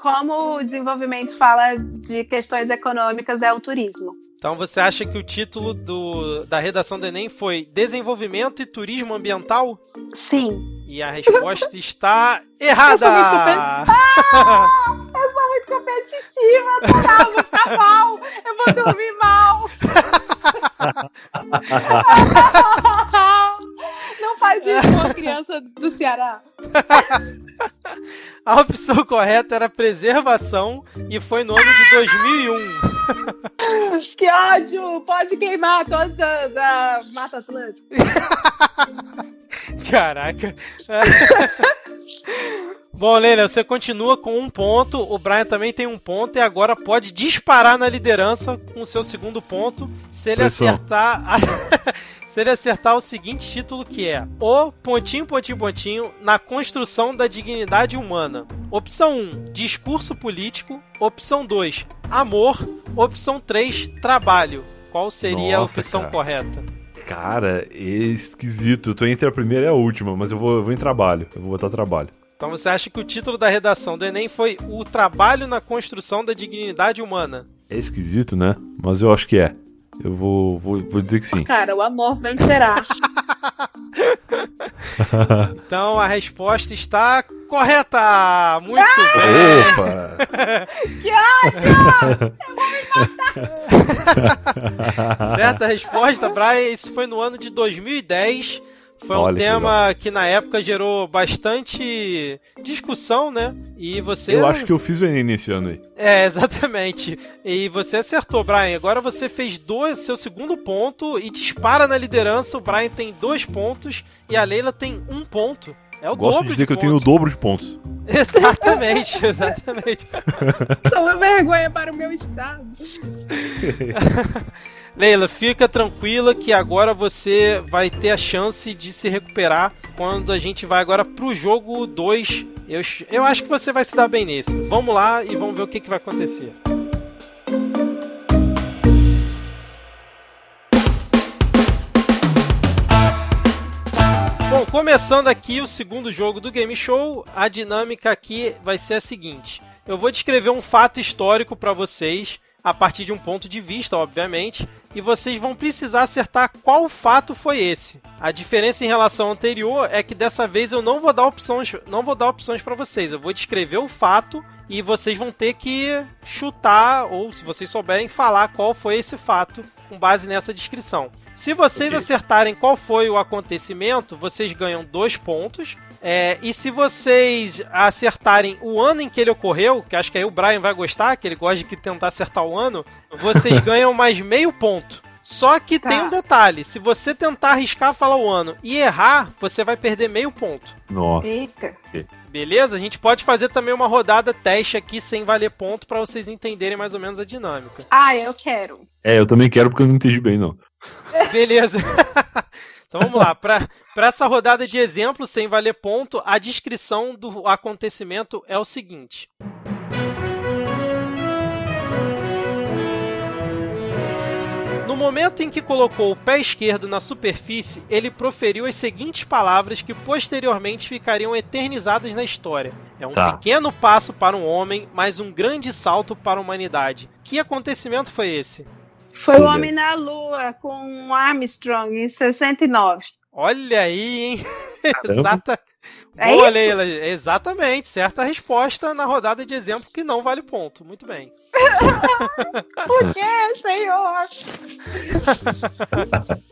como o desenvolvimento fala de questões econômicas, é o turismo. Então você acha que o título do, da redação do Enem foi Desenvolvimento e Turismo Ambiental? Sim. E a resposta está errada! Eu sou muito, competitiva, eu vou ficar mal, eu vou dormir mal. Não faz isso com a criança do Ceará. A opção correta era preservação e foi no ano de 2001. Que ódio! Pode queimar toda da, da Mata Atlântica. Caraca. Bom, Leila, você continua com um ponto, o Brian também tem um ponto e agora pode disparar na liderança com o seu segundo ponto. Se ele Pressão. acertar. Se ele acertar o seguinte título que é O pontinho, pontinho, pontinho na construção da dignidade humana. Opção 1, discurso político. Opção 2, amor. Opção 3, trabalho. Qual seria Nossa, a opção cara. correta? Cara, é esquisito. Eu tô entre a primeira e a última, mas eu vou, eu vou em trabalho. Eu vou botar trabalho. Então você acha que o título da redação do Enem foi O Trabalho na Construção da Dignidade Humana? É esquisito, né? Mas eu acho que é. Eu vou, vou, vou dizer que sim. Cara, o amor vencerá. então a resposta está correta! Muito ah! bem! Opa! que ódio! Eu vou me matar! Certa resposta, Brian. Esse foi no ano de 2010 foi Olha, um tema que, que, na época gerou bastante discussão, né? E você. Eu acho que eu fiz o Enem nesse ano aí. É, exatamente. E você acertou, Brian. Agora você fez dois, seu segundo ponto e dispara na liderança. O Brian tem dois pontos e a Leila tem um ponto. É o Gosto dobro de dizer de que eu tenho o dobro de pontos. Exatamente, exatamente. Sou uma vergonha para o meu estado. Leila, fica tranquila que agora você vai ter a chance de se recuperar quando a gente vai agora pro jogo 2. Eu, eu acho que você vai se dar bem nesse. Vamos lá e vamos ver o que, que vai acontecer. Bom, começando aqui o segundo jogo do Game Show, a dinâmica aqui vai ser a seguinte: eu vou descrever um fato histórico para vocês a partir de um ponto de vista, obviamente, e vocês vão precisar acertar qual fato foi esse. A diferença em relação ao anterior é que dessa vez eu não vou dar opções, não vou dar opções para vocês. Eu vou descrever o fato e vocês vão ter que chutar ou se vocês souberem falar qual foi esse fato com base nessa descrição. Se vocês okay. acertarem qual foi o acontecimento, vocês ganham dois pontos. É, e se vocês acertarem o ano em que ele ocorreu, que acho que aí o Brian vai gostar, que ele gosta de tentar acertar o ano, vocês ganham mais meio ponto. Só que tá. tem um detalhe: se você tentar arriscar falar o ano e errar, você vai perder meio ponto. Nossa. Eita. Beleza? A gente pode fazer também uma rodada teste aqui sem valer ponto para vocês entenderem mais ou menos a dinâmica. Ah, eu quero. É, eu também quero porque eu não entendi bem, não. Beleza. Então vamos lá, para essa rodada de exemplo, sem valer ponto, a descrição do acontecimento é o seguinte. No momento em que colocou o pé esquerdo na superfície, ele proferiu as seguintes palavras que posteriormente ficariam eternizadas na história. É um tá. pequeno passo para um homem, mas um grande salto para a humanidade. Que acontecimento foi esse? Foi o Homem na Lua com Armstrong em 69. Olha aí, hein? Exata. É Boa, Leila. Exatamente. Certa resposta na rodada de exemplo que não vale ponto. Muito bem. Por que, senhor?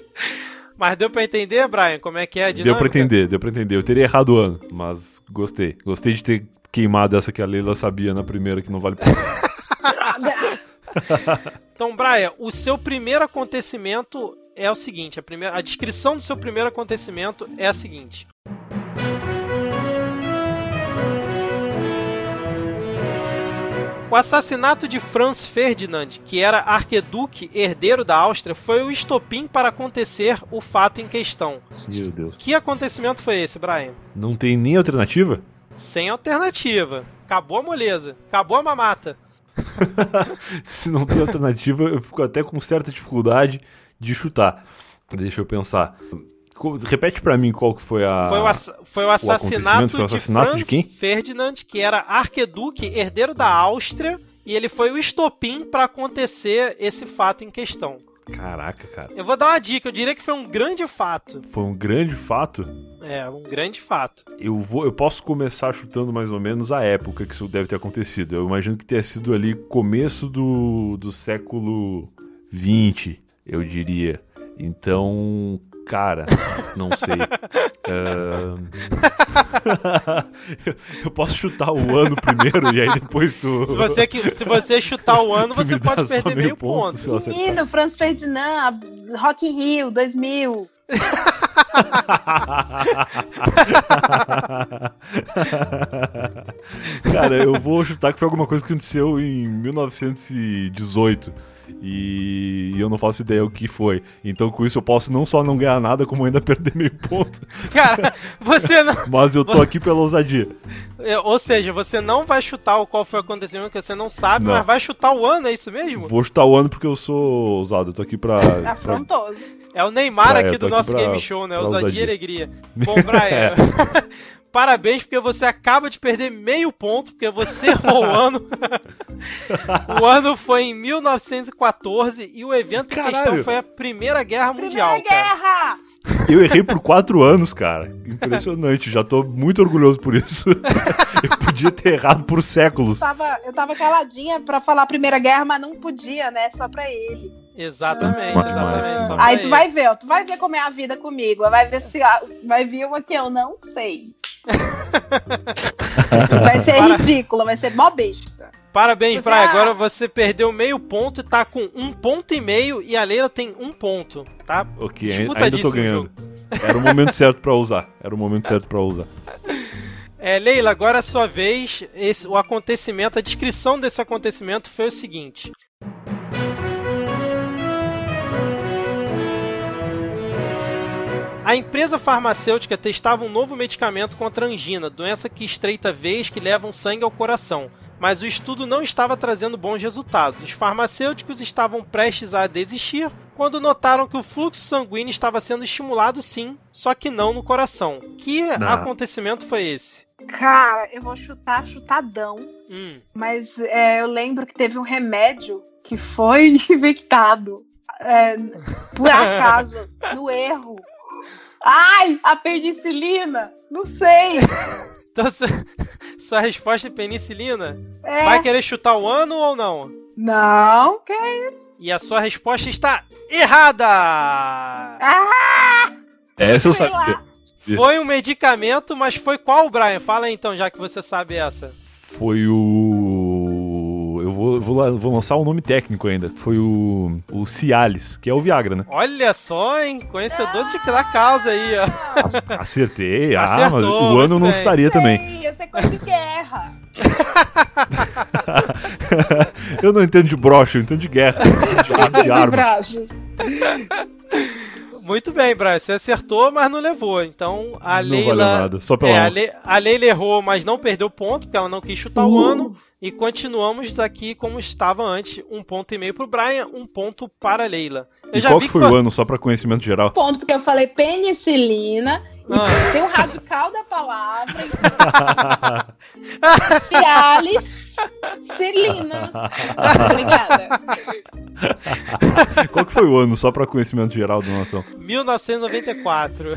Mas deu pra entender, Brian, como é que é a dinâmica? Deu pra entender, deu pra entender. Eu teria errado o ano, mas gostei. Gostei de ter queimado essa que a Leila sabia na primeira, que não vale ponto. então, Brian, o seu primeiro acontecimento é o seguinte: a, primeira, a descrição do seu primeiro acontecimento é a seguinte. O assassinato de Franz Ferdinand, que era arqueduque herdeiro da Áustria, foi o estopim para acontecer o fato em questão. Meu Deus. Que acontecimento foi esse, Brian? Não tem nem alternativa? Sem alternativa. Acabou a moleza. Acabou a mamata. Se não tem alternativa, eu fico até com certa dificuldade de chutar. Deixa eu pensar. Repete para mim qual que foi a. Foi o, ass foi o assassinato, foi o assassinato de, de quem? Ferdinand, que era arqueduque, herdeiro da Áustria, e ele foi o estopim para acontecer esse fato em questão. Caraca, cara. Eu vou dar uma dica, eu diria que foi um grande fato. Foi um grande fato? É, um grande fato. Eu vou, eu posso começar chutando mais ou menos a época que isso deve ter acontecido. Eu imagino que tenha sido ali começo do, do século 20, eu diria. Então, Cara, não sei. uh... eu posso chutar o ano primeiro e aí depois tu. Se você, se você chutar o ano, você pode perder meio ponto. ponto. Menino, Franz Ferdinand, Rock in Rio, 2000. Cara, eu vou chutar que foi alguma coisa que aconteceu em 1918 e eu não faço ideia o que foi. Então com isso eu posso não só não ganhar nada, como ainda perder meio ponto. Cara, você não. Mas eu tô aqui pela ousadia. É, ou seja, você não vai chutar o qual foi o acontecimento que você não sabe, não. mas vai chutar o ano, é isso mesmo? Vou chutar o ano porque eu sou ousado, eu tô aqui pra. Afrontoso. Pra... É o Neymar aqui do nosso pra, game show, né? Ousadia, ousadia e alegria. Bom, Brian. Parabéns, porque você acaba de perder meio ponto, porque você errou o ano. o ano foi em 1914 e o evento Caralho. em questão foi a Primeira Guerra Mundial. Primeira Guerra! Eu errei por quatro anos, cara. Impressionante. Já tô muito orgulhoso por isso. eu podia ter errado por séculos. Eu tava, eu tava caladinha pra falar Primeira Guerra, mas não podia, né? Só pra ele. Exatamente, ah. exatamente. Aí tu vai ver, ó, tu vai ver como é a vida comigo. Vai ver se vai vir uma que eu não sei. vai ser ridícula, vai ser mó besta. Parabéns, você, Praia. Agora você perdeu meio ponto e tá com um ponto e meio e a Leila tem um ponto, tá? Ok, ainda tô ganhando. Era o momento certo para usar. Era o momento certo para usar. É, Leila, agora é a sua vez. Esse, o acontecimento, a descrição desse acontecimento foi o seguinte. A empresa farmacêutica testava um novo medicamento contra a angina, doença que estreita veias que levam sangue ao coração. Mas o estudo não estava trazendo bons resultados. Os farmacêuticos estavam prestes a desistir quando notaram que o fluxo sanguíneo estava sendo estimulado sim, só que não no coração. Que não. acontecimento foi esse? Cara, eu vou chutar chutadão. Hum. Mas é, eu lembro que teve um remédio que foi infectado. É, por acaso, no erro, Ai, a penicilina! Não sei! então, sua resposta é penicilina? É. Vai querer chutar o ano ou não? Não, que é isso? E a sua resposta está errada! Ah! Essa eu sabia. Foi um medicamento, mas foi qual, Brian? Fala aí, então, já que você sabe essa. Foi o vou, vou, vou lançar o um nome técnico ainda. Foi o, o Cialis, que é o Viagra, né? Olha só, hein? Conhecedor de, da causa aí, ó. Acertei. ah, Acertou, mas o ano não estaria também. Eu sei coisa de guerra. eu não entendo de brocha, eu entendo de guerra. De, de arma. Muito bem, Brian. Você acertou, mas não levou. Então a não Leila. Não nada, só pela é, a, Le... a Leila errou, mas não perdeu ponto, porque ela não quis chutar uh. o ano. E continuamos aqui como estava antes, um ponto e meio pro Brian, um ponto para a Leila. Eu e qual que foi que... o ano, só para conhecimento geral? Ponto, porque eu falei penicilina, ah. tem um radical da palavra. Cialis, Celina. Obrigada. Qual que foi o ano, só para conhecimento geral da nação? 1994.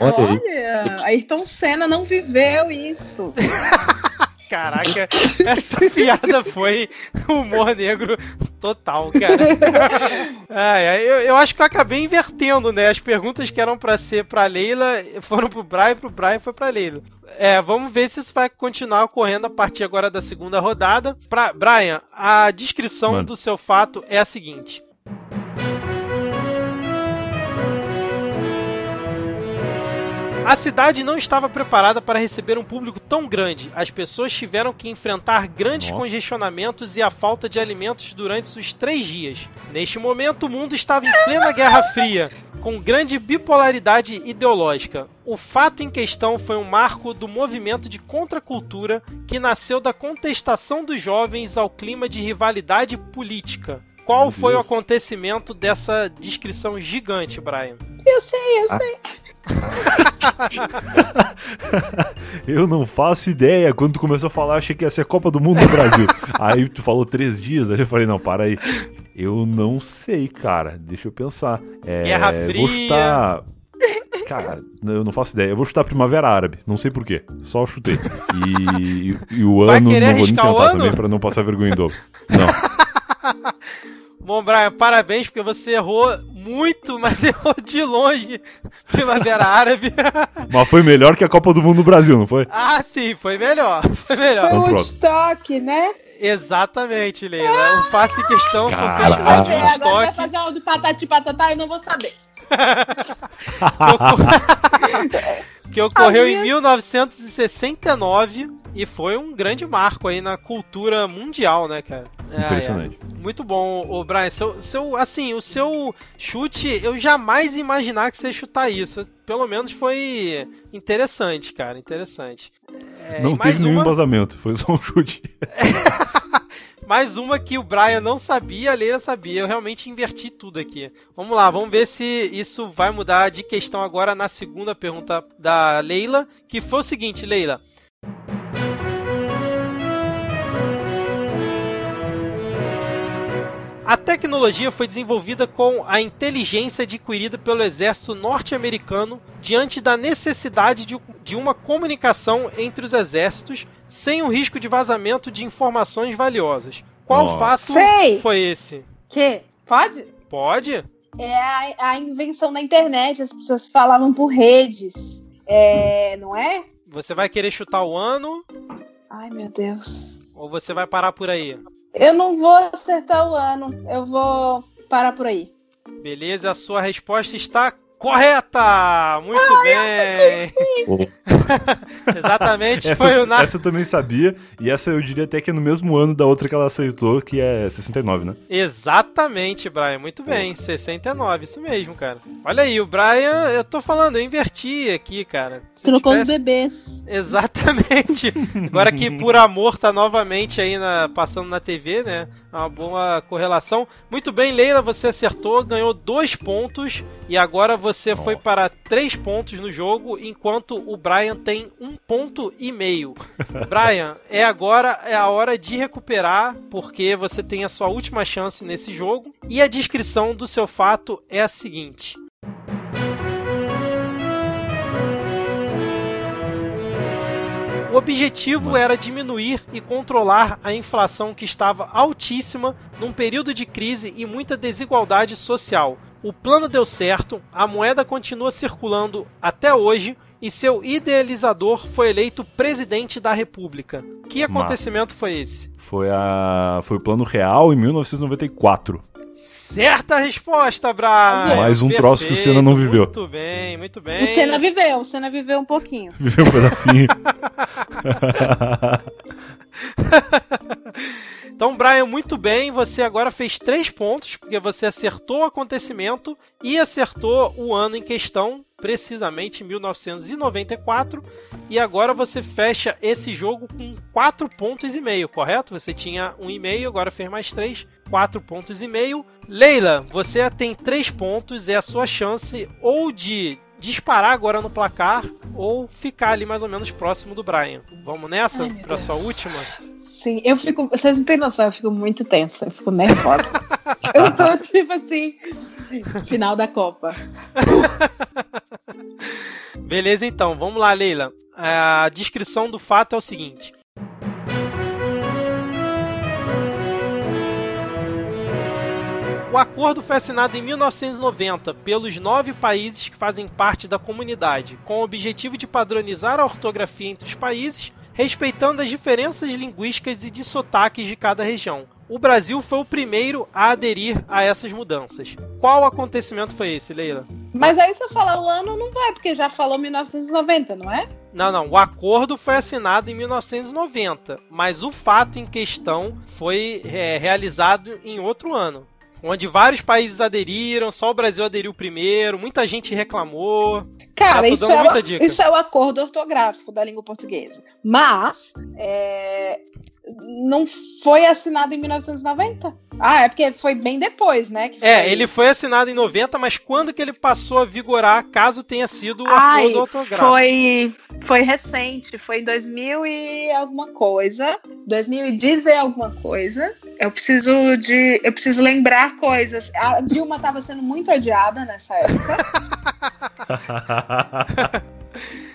Olha, Ayrton Senna não viveu isso. Caraca, essa piada foi humor negro total, cara. É, eu, eu, acho que eu acabei invertendo, né? As perguntas que eram para ser pra Leila foram pro Brian, pro Brian foi pra Leila. É, vamos ver se isso vai continuar ocorrendo a partir agora da segunda rodada. Pra, Brian, a descrição Mano. do seu fato é a seguinte. A cidade não estava preparada para receber um público tão grande. As pessoas tiveram que enfrentar grandes Nossa. congestionamentos e a falta de alimentos durante os três dias. Neste momento, o mundo estava em plena Guerra Fria, com grande bipolaridade ideológica. O fato em questão foi um marco do movimento de contracultura que nasceu da contestação dos jovens ao clima de rivalidade política. Qual Meu foi Deus. o acontecimento dessa descrição gigante, Brian? Eu sei, eu ah. sei. eu não faço ideia. Quando tu começou a falar, achei que ia ser Copa do Mundo no Brasil. aí tu falou três dias, aí eu falei, não, para aí. Eu não sei, cara. Deixa eu pensar. É, Guerra Fria. Vou chutar. Cara, eu não faço ideia. Eu vou chutar Primavera Árabe. Não sei porquê. Só chutei. E, e o ano não vou nem tentar também pra não passar vergonha em dobro. Não. Bom, Brian, parabéns, porque você errou muito, mas errou de longe Primavera Árabe. Mas foi melhor que a Copa do Mundo no Brasil, não foi? Ah, sim, foi melhor. Foi melhor. Foi o Woodstock, né? Exatamente, Leila. O fato em questão foi o festival de Woodstock. Agora vai fazer o do Patati Patatá e não vou saber. que ocorreu em 1969 e foi um grande marco aí na cultura mundial, né, cara? É, Impressionante. É, é. Muito bom, o Brian. Seu, seu, assim, o seu chute, eu jamais imaginar que você ia chutar isso. Pelo menos foi interessante, cara. Interessante. É, Não teve nenhum embasamento, foi só um chute. mais uma que o Brian não sabia, a Leila sabia. Eu realmente inverti tudo aqui. Vamos lá, vamos ver se isso vai mudar de questão agora na segunda pergunta da Leila, que foi o seguinte, Leila. A tecnologia foi desenvolvida com a inteligência adquirida pelo exército norte-americano diante da necessidade de, de, uma comunicação entre os exércitos sem o risco de vazamento de informações valiosas. Qual Nossa. fato Sei. foi esse? Que? Pode? Pode? É a, a, invenção da internet, as pessoas falavam por redes. É, não é? Você vai querer chutar o ano? Ai, meu Deus. Ou você vai parar por aí? Eu não vou acertar o ano. Eu vou parar por aí. Beleza, a sua resposta está correta! Muito Ai, bem! Exatamente, essa, foi o. Essa eu também sabia, e essa eu diria até que é no mesmo ano da outra que ela aceitou, que é 69, né? Exatamente, Brian, muito bem, 69, isso mesmo, cara. Olha aí, o Brian, eu tô falando, eu inverti aqui, cara. Se Trocou tivesse... os bebês. Exatamente. Agora que Por Amor tá novamente aí na... passando na TV, né? É uma boa correlação. Muito bem, Leila, você acertou, ganhou dois pontos e agora você Nossa. foi para três pontos no jogo, enquanto o Brian tem um ponto e meio. Brian, é agora é a hora de recuperar, porque você tem a sua última chance nesse jogo. E a descrição do seu fato é a seguinte. O objetivo era diminuir e controlar a inflação que estava altíssima num período de crise e muita desigualdade social. O plano deu certo, a moeda continua circulando até hoje e seu idealizador foi eleito presidente da República. Que acontecimento foi esse? Foi, a... foi o Plano Real em 1994. Certa resposta, Brian! Mais um Perfeito. troço que o Senna não viveu. Muito bem, muito bem. O Senna viveu, o Senna viveu um pouquinho. Viveu um pedacinho. Então, Brian, muito bem. Você agora fez três pontos, porque você acertou o acontecimento e acertou o ano em questão, precisamente 1994. E agora você fecha esse jogo com quatro pontos e meio, correto? Você tinha um e meio, agora fez mais três, quatro pontos e meio. Leila, você tem três pontos, é a sua chance ou de disparar agora no placar ou ficar ali mais ou menos próximo do Brian. Vamos nessa para sua última? Sim, eu fico. Vocês não têm noção, eu fico muito tensa, eu fico nervosa. eu tô tipo assim, final da Copa. Beleza, então, vamos lá, Leila. A descrição do fato é o seguinte. O acordo foi assinado em 1990 pelos nove países que fazem parte da comunidade, com o objetivo de padronizar a ortografia entre os países, respeitando as diferenças linguísticas e de sotaques de cada região. O Brasil foi o primeiro a aderir a essas mudanças. Qual acontecimento foi esse, Leila? Mas aí se eu falar o ano, não vai, porque já falou 1990, não é? Não, não. O acordo foi assinado em 1990, mas o fato em questão foi é, realizado em outro ano. Onde vários países aderiram, só o Brasil aderiu primeiro, muita gente reclamou. Cara, isso é, o, isso é o acordo ortográfico da língua portuguesa. Mas é, não foi assinado em 1990? Ah, é porque foi bem depois, né? É, ele foi assinado em 90, mas quando que ele passou a vigorar, caso tenha sido o acordo ortográfico? Foi, foi recente, foi em 2000 e alguma coisa. 2010 e alguma coisa. Eu preciso de. Eu preciso lembrar coisas. A Dilma estava sendo muito odiada nessa época.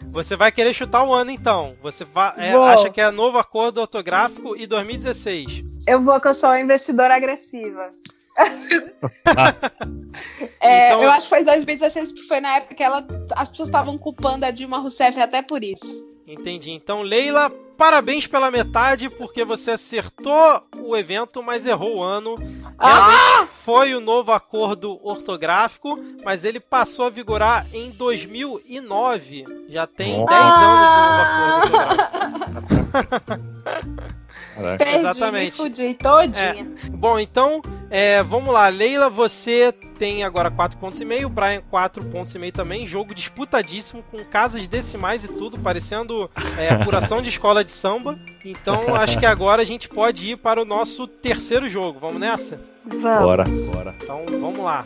Você vai querer chutar o ano então. Você vai, é, acha que é novo acordo ortográfico e 2016. Eu vou que eu sou investidora agressiva. é, então... Eu acho que foi 2016, porque foi na época que ela, as pessoas estavam culpando a Dilma Rousseff até por isso. Entendi. Então, Leila, parabéns pela metade, porque você acertou o evento, mas errou o ano. Realmente ah! foi o novo acordo ortográfico, mas ele passou a vigorar em 2009. Já tem Nossa. 10 anos de novo acordo ortográfico. Perdi, Exatamente. me fudi todinha. É. Bom, então, é, vamos lá. Leila, você tem agora 4 pontos e meio, Brian 4 pontos e meio também. Jogo disputadíssimo, com casas decimais e tudo, parecendo é, apuração de escola de samba. Então, acho que agora a gente pode ir para o nosso terceiro jogo. Vamos nessa? Vamos. Bora, bora. Então, vamos lá.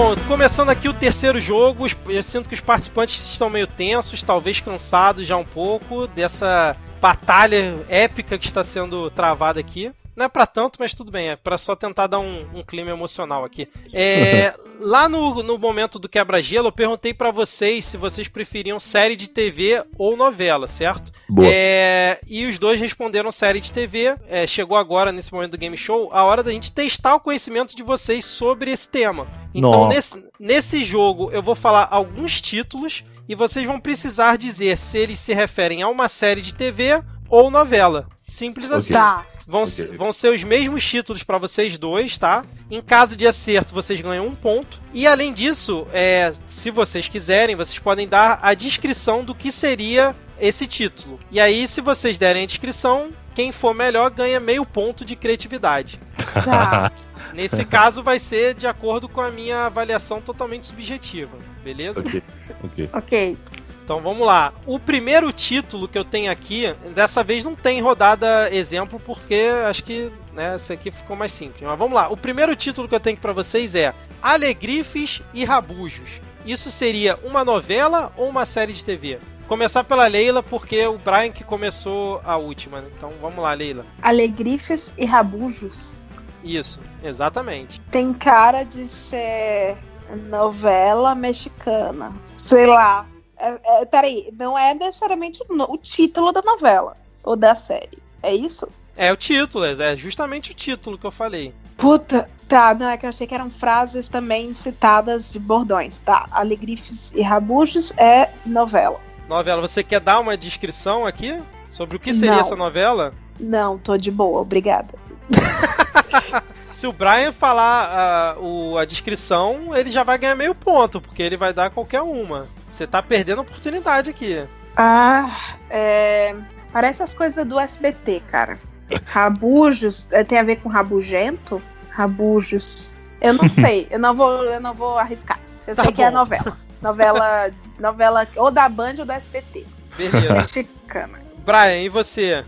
Bom, começando aqui o terceiro jogo, eu sinto que os participantes estão meio tensos, talvez cansados já um pouco dessa batalha épica que está sendo travada aqui. Não é para tanto, mas tudo bem, é para só tentar dar um, um, clima emocional aqui. É, lá no, no momento do quebra-gelo, eu perguntei para vocês se vocês preferiam série de TV ou novela, certo? É, e os dois responderam série de TV. É, chegou agora, nesse momento do game show, a hora da gente testar o conhecimento de vocês sobre esse tema. Então, nesse, nesse jogo, eu vou falar alguns títulos e vocês vão precisar dizer se eles se referem a uma série de TV ou novela. Simples okay. assim. Tá. Vão, okay. vão ser os mesmos títulos para vocês dois, tá? Em caso de acerto, vocês ganham um ponto. E além disso, é, se vocês quiserem, vocês podem dar a descrição do que seria esse título. E aí, se vocês derem a descrição, quem for melhor ganha meio ponto de criatividade. Tá. Nesse caso, vai ser de acordo com a minha avaliação totalmente subjetiva, beleza? Ok. Ok. Ok. Então vamos lá. O primeiro título que eu tenho aqui, dessa vez não tem rodada exemplo, porque acho que né, esse aqui ficou mais simples. Mas vamos lá. O primeiro título que eu tenho para vocês é Alegrifes e Rabujos. Isso seria uma novela ou uma série de TV? Começar pela Leila, porque o Brian que começou a última. Né? Então vamos lá, Leila. Alegrifes e Rabujos. Isso, exatamente. Tem cara de ser novela mexicana. Sei lá. É, é, peraí, não é necessariamente o, o título da novela ou da série. É isso? É o título, é justamente o título que eu falei. Puta, tá, não, é que eu achei que eram frases também citadas de bordões, tá? Alegrifes e Rabujos é novela. Novela, você quer dar uma descrição aqui sobre o que seria não. essa novela? Não, tô de boa, obrigada. Se o Brian falar a, ah, o, a descrição, ele já vai ganhar meio ponto, porque ele vai dar qualquer uma. Você tá perdendo a oportunidade aqui. Ah, é... Parece as coisas do SBT, cara. Rabujos, é, tem a ver com rabugento? Rabujos. Eu não sei, eu não vou, eu não vou arriscar. Eu tá sei bom. que é novela. Novela, novela ou da Band ou do SBT. Beleza. Mexicana. Brian, e você?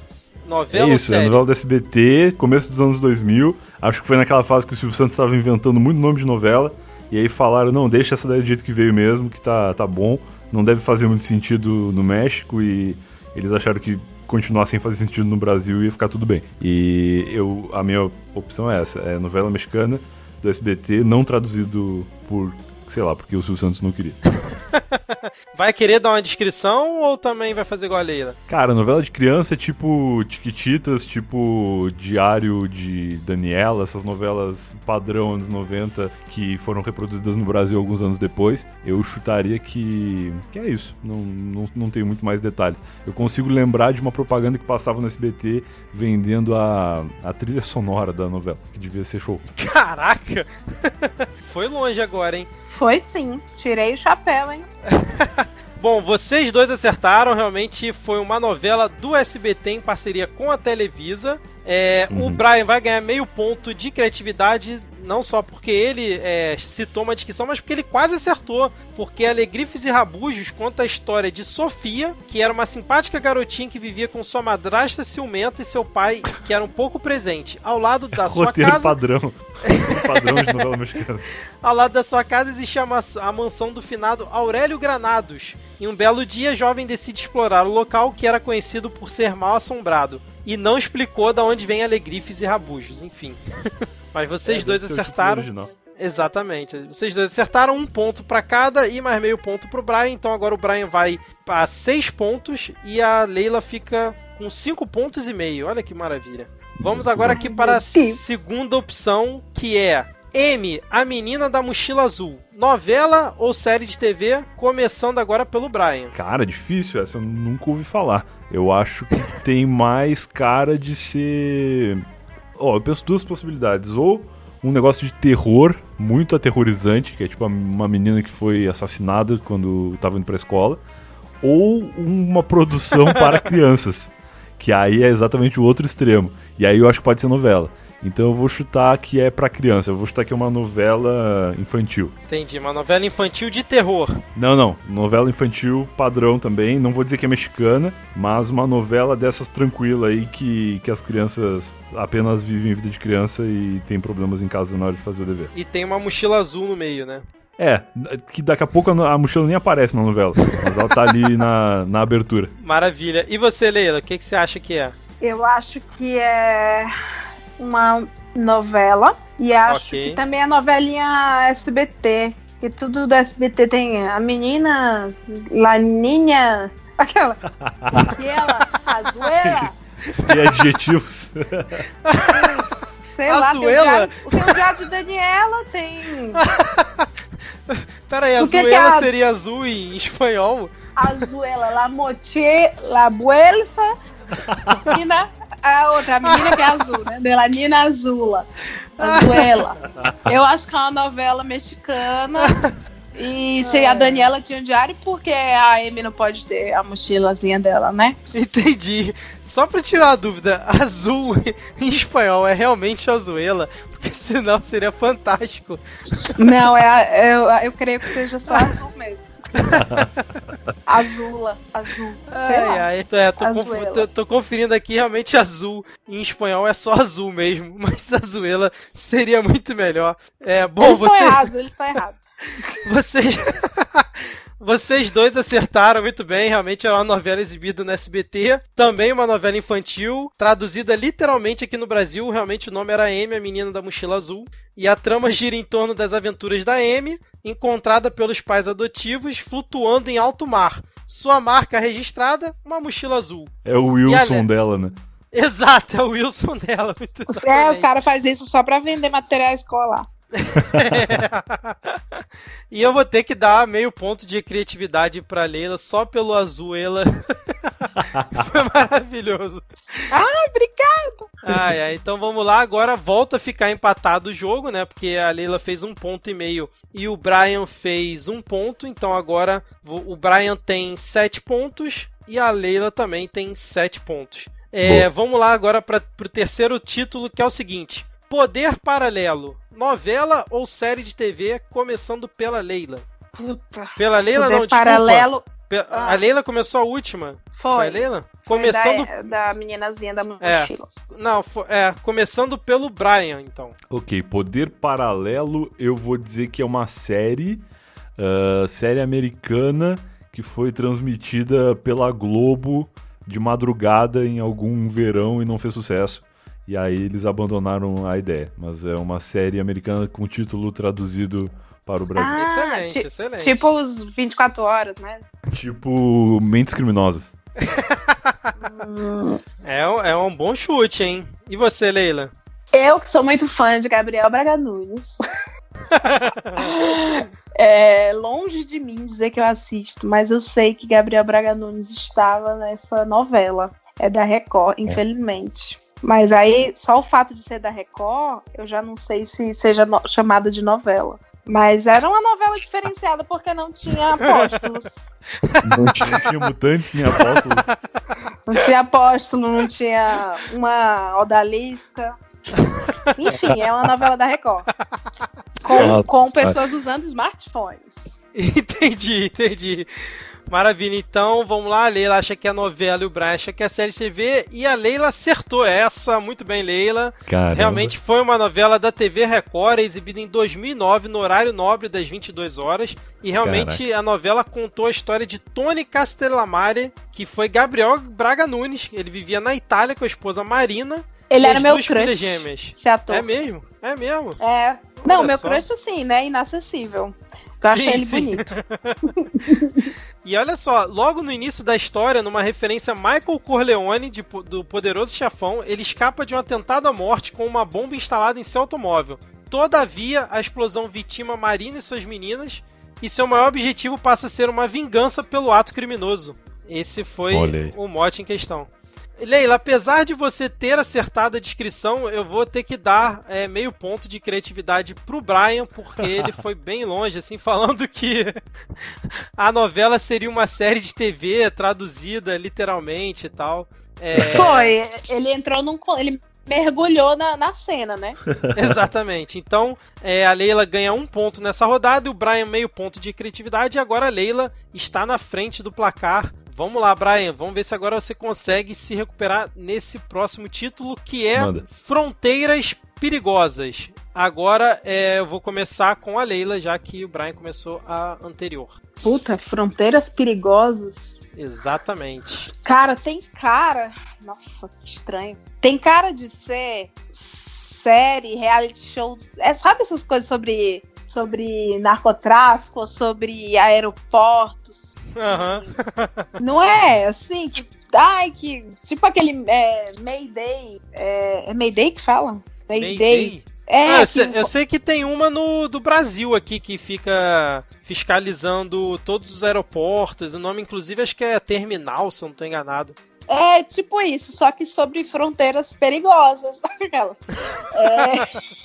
Novela é isso, é novela do SBT, começo dos anos 2000. Acho que foi naquela fase que o Silvio Santos estava inventando muito nome de novela. E aí falaram, não, deixa essa daí do jeito que veio mesmo, que tá, tá bom. Não deve fazer muito sentido no México e eles acharam que continuar sem fazer sentido no Brasil ia ficar tudo bem. E eu, a minha opção é essa, é novela mexicana, do SBT, não traduzido por sei lá, porque o Silvio Santos não queria. vai querer dar uma descrição ou também vai fazer igual a Leila? Cara, novela de criança é tipo Tiquititas, tipo Diário de Daniela, essas novelas padrão anos 90 que foram reproduzidas no Brasil alguns anos depois. Eu chutaria que, que é isso, não, não, não tenho muito mais detalhes. Eu consigo lembrar de uma propaganda que passava no SBT vendendo a, a trilha sonora da novela, que devia ser show. Caraca! Foi longe agora, hein? Foi sim, tirei o chapéu, hein? Bom, vocês dois acertaram, realmente foi uma novela do SBT em parceria com a Televisa. É, uhum. O Brian vai ganhar meio ponto de criatividade não só porque ele é, citou uma descrição, mas porque ele quase acertou. Porque Alegrifes e Rabujos conta a história de Sofia, que era uma simpática garotinha que vivia com sua madrasta ciumenta e seu pai, que era um pouco presente. Ao lado da sua Roteiro casa. padrão. padrão de novela mexicana. Ao lado da sua casa existia a, a mansão do finado Aurélio Granados. Em um belo dia, a jovem decide explorar o local que era conhecido por ser mal assombrado. E não explicou de onde vem Alegrifes e Rabujos, enfim. Mas vocês é, dois acertaram. Exatamente. Vocês dois acertaram um ponto para cada e mais meio ponto pro Brian. Então agora o Brian vai a seis pontos e a Leila fica com cinco pontos e meio. Olha que maravilha. Vamos agora aqui para a segunda opção, que é M, A Menina da Mochila Azul. Novela ou série de TV? Começando agora pelo Brian. Cara, difícil essa, eu nunca ouvi falar. Eu acho que tem mais cara de ser ó, eu penso duas possibilidades. Ou um negócio de terror muito aterrorizante, que é tipo uma menina que foi assassinada quando estava indo pra escola, ou uma produção para crianças, que aí é exatamente o outro extremo. E aí eu acho que pode ser novela. Então eu vou chutar que é para criança. Eu vou chutar que é uma novela infantil. Entendi, uma novela infantil de terror. Não, não. Novela infantil padrão também. Não vou dizer que é mexicana, mas uma novela dessas tranquila aí que, que as crianças apenas vivem vida de criança e tem problemas em casa na hora de fazer o dever. E tem uma mochila azul no meio, né? É, que daqui a pouco a mochila nem aparece na novela, mas ela tá ali na, na abertura. Maravilha. E você, Leila, o que, que você acha que é? Eu acho que é uma novela e acho okay. que também é novelinha SBT. Que tudo do SBT tem a menina, Laninha, aquela, aquela, a zoeira. E adjetivos. Sei a lá, zoela? tem o diário, de Daniela, tem. Peraí, a zoela é a... seria azul em espanhol? Azuela, la moche, la buelsa, menina, a outra, a menina que é azul, né? Delanina Azula. Azuela. Eu acho que é uma novela mexicana. E se a Daniela tinha um diário, porque a Amy não pode ter a mochilazinha dela, né? Entendi. Só pra tirar a dúvida, azul em espanhol é realmente azuela? Porque senão seria fantástico. Não, é, eu, eu creio que seja só azul mesmo. Azula, azul. Sei ai, lá. ai, é, tô, tô, tô, conferindo aqui, realmente azul em espanhol é só azul mesmo, mas azuela seria muito melhor. É, bom, eles você... estão errados, eles estão errados. Vocês. Vocês dois acertaram muito bem, realmente era uma novela exibida no SBT, também uma novela infantil, traduzida literalmente aqui no Brasil, realmente o nome era Amy, a menina da mochila azul, e a trama gira em torno das aventuras da Amy, encontrada pelos pais adotivos flutuando em alto mar. Sua marca registrada, uma mochila azul. É o Wilson a... dela, né? Exato, é o Wilson dela. é, os caras fazem isso só pra vender material escolar. e eu vou ter que dar meio ponto de criatividade pra Leila só pelo azul ela. Foi maravilhoso. Ah, obrigado. Ai, ai, então vamos lá. Agora volta a ficar empatado o jogo, né? Porque a Leila fez um ponto e meio e o Brian fez um ponto. Então agora o Brian tem sete pontos e a Leila também tem sete pontos. É, vamos lá agora para o terceiro título, que é o seguinte: Poder Paralelo novela ou série de TV, começando pela Leila? Puta. Pela Leila não, desculpa. Paralelo. Ah. A Leila começou a última. Foi. Foi a Leila? Foi começando da, da meninazinha da é. mochila. É. Não, foi, é, começando pelo Brian, então. Ok, Poder Paralelo, eu vou dizer que é uma série, uh, série americana que foi transmitida pela Globo de madrugada em algum verão e não fez sucesso. E aí eles abandonaram a ideia. Mas é uma série americana com título traduzido para o Brasil. Ah, excelente, excelente. Tipo os 24 horas, né? Tipo Mentes Criminosas. é, é um bom chute, hein? E você, Leila? Eu que sou muito fã de Gabriel Braga Nunes. é longe de mim dizer que eu assisto, mas eu sei que Gabriel Braga Nunes estava nessa novela. É da Record, infelizmente. Mas aí, só o fato de ser da Record, eu já não sei se seja no chamada de novela. Mas era uma novela diferenciada porque não tinha apóstolos. Não tinha, tinha mutantes nem apóstolos. Não tinha apóstolo, não tinha uma odalisca. Enfim, é uma novela da Record. Com, com pessoas usando smartphones. Entendi, entendi. Maravilha, então vamos lá. A Leila acha que é novela e o Brian acha que é série de TV. E a Leila acertou essa. Muito bem, Leila. Caramba. Realmente foi uma novela da TV Record, exibida em 2009, no horário nobre das 22 horas. E realmente Caraca. a novela contou a história de Tony Castellamare, que foi Gabriel Braga Nunes. Ele vivia na Itália com a esposa Marina. Ele era meu crush. Gêmeas. Esse ator. É mesmo? É mesmo? É. Não, Olha meu só. crush assim, né? Inacessível. Eu sim, ele sim. bonito. e olha só, logo no início da história, numa referência a Michael Corleone de, do Poderoso Chafão, ele escapa de um atentado à morte com uma bomba instalada em seu automóvel. Todavia, a explosão vitima Marina e suas meninas, e seu maior objetivo passa a ser uma vingança pelo ato criminoso. Esse foi o mote em questão. Leila, apesar de você ter acertado a descrição, eu vou ter que dar é, meio ponto de criatividade pro Brian, porque ele foi bem longe, assim, falando que a novela seria uma série de TV traduzida literalmente e tal. É... Foi, ele entrou num. Ele mergulhou na, na cena, né? Exatamente. Então, é, a Leila ganha um ponto nessa rodada e o Brian meio ponto de criatividade. E agora a Leila está na frente do placar Vamos lá, Brian. Vamos ver se agora você consegue se recuperar nesse próximo título, que é Manda. Fronteiras Perigosas. Agora é, eu vou começar com a Leila, já que o Brian começou a anterior. Puta, Fronteiras Perigosas. Exatamente. Cara, tem cara. Nossa, que estranho. Tem cara de ser série, reality show. É, sabe essas coisas sobre, sobre narcotráfico, sobre aeroportos? Uhum. Não é assim, que. Ai, que. Tipo aquele é, Mayday. É, é Mayday que fala? Mayday. Mayday. É, ah, eu, sei, eu, sei, que tem uma no do Brasil aqui que fica fiscalizando todos os aeroportos. O nome, inclusive, acho que é Terminal, se eu não estou enganado. É tipo isso, só que sobre fronteiras perigosas.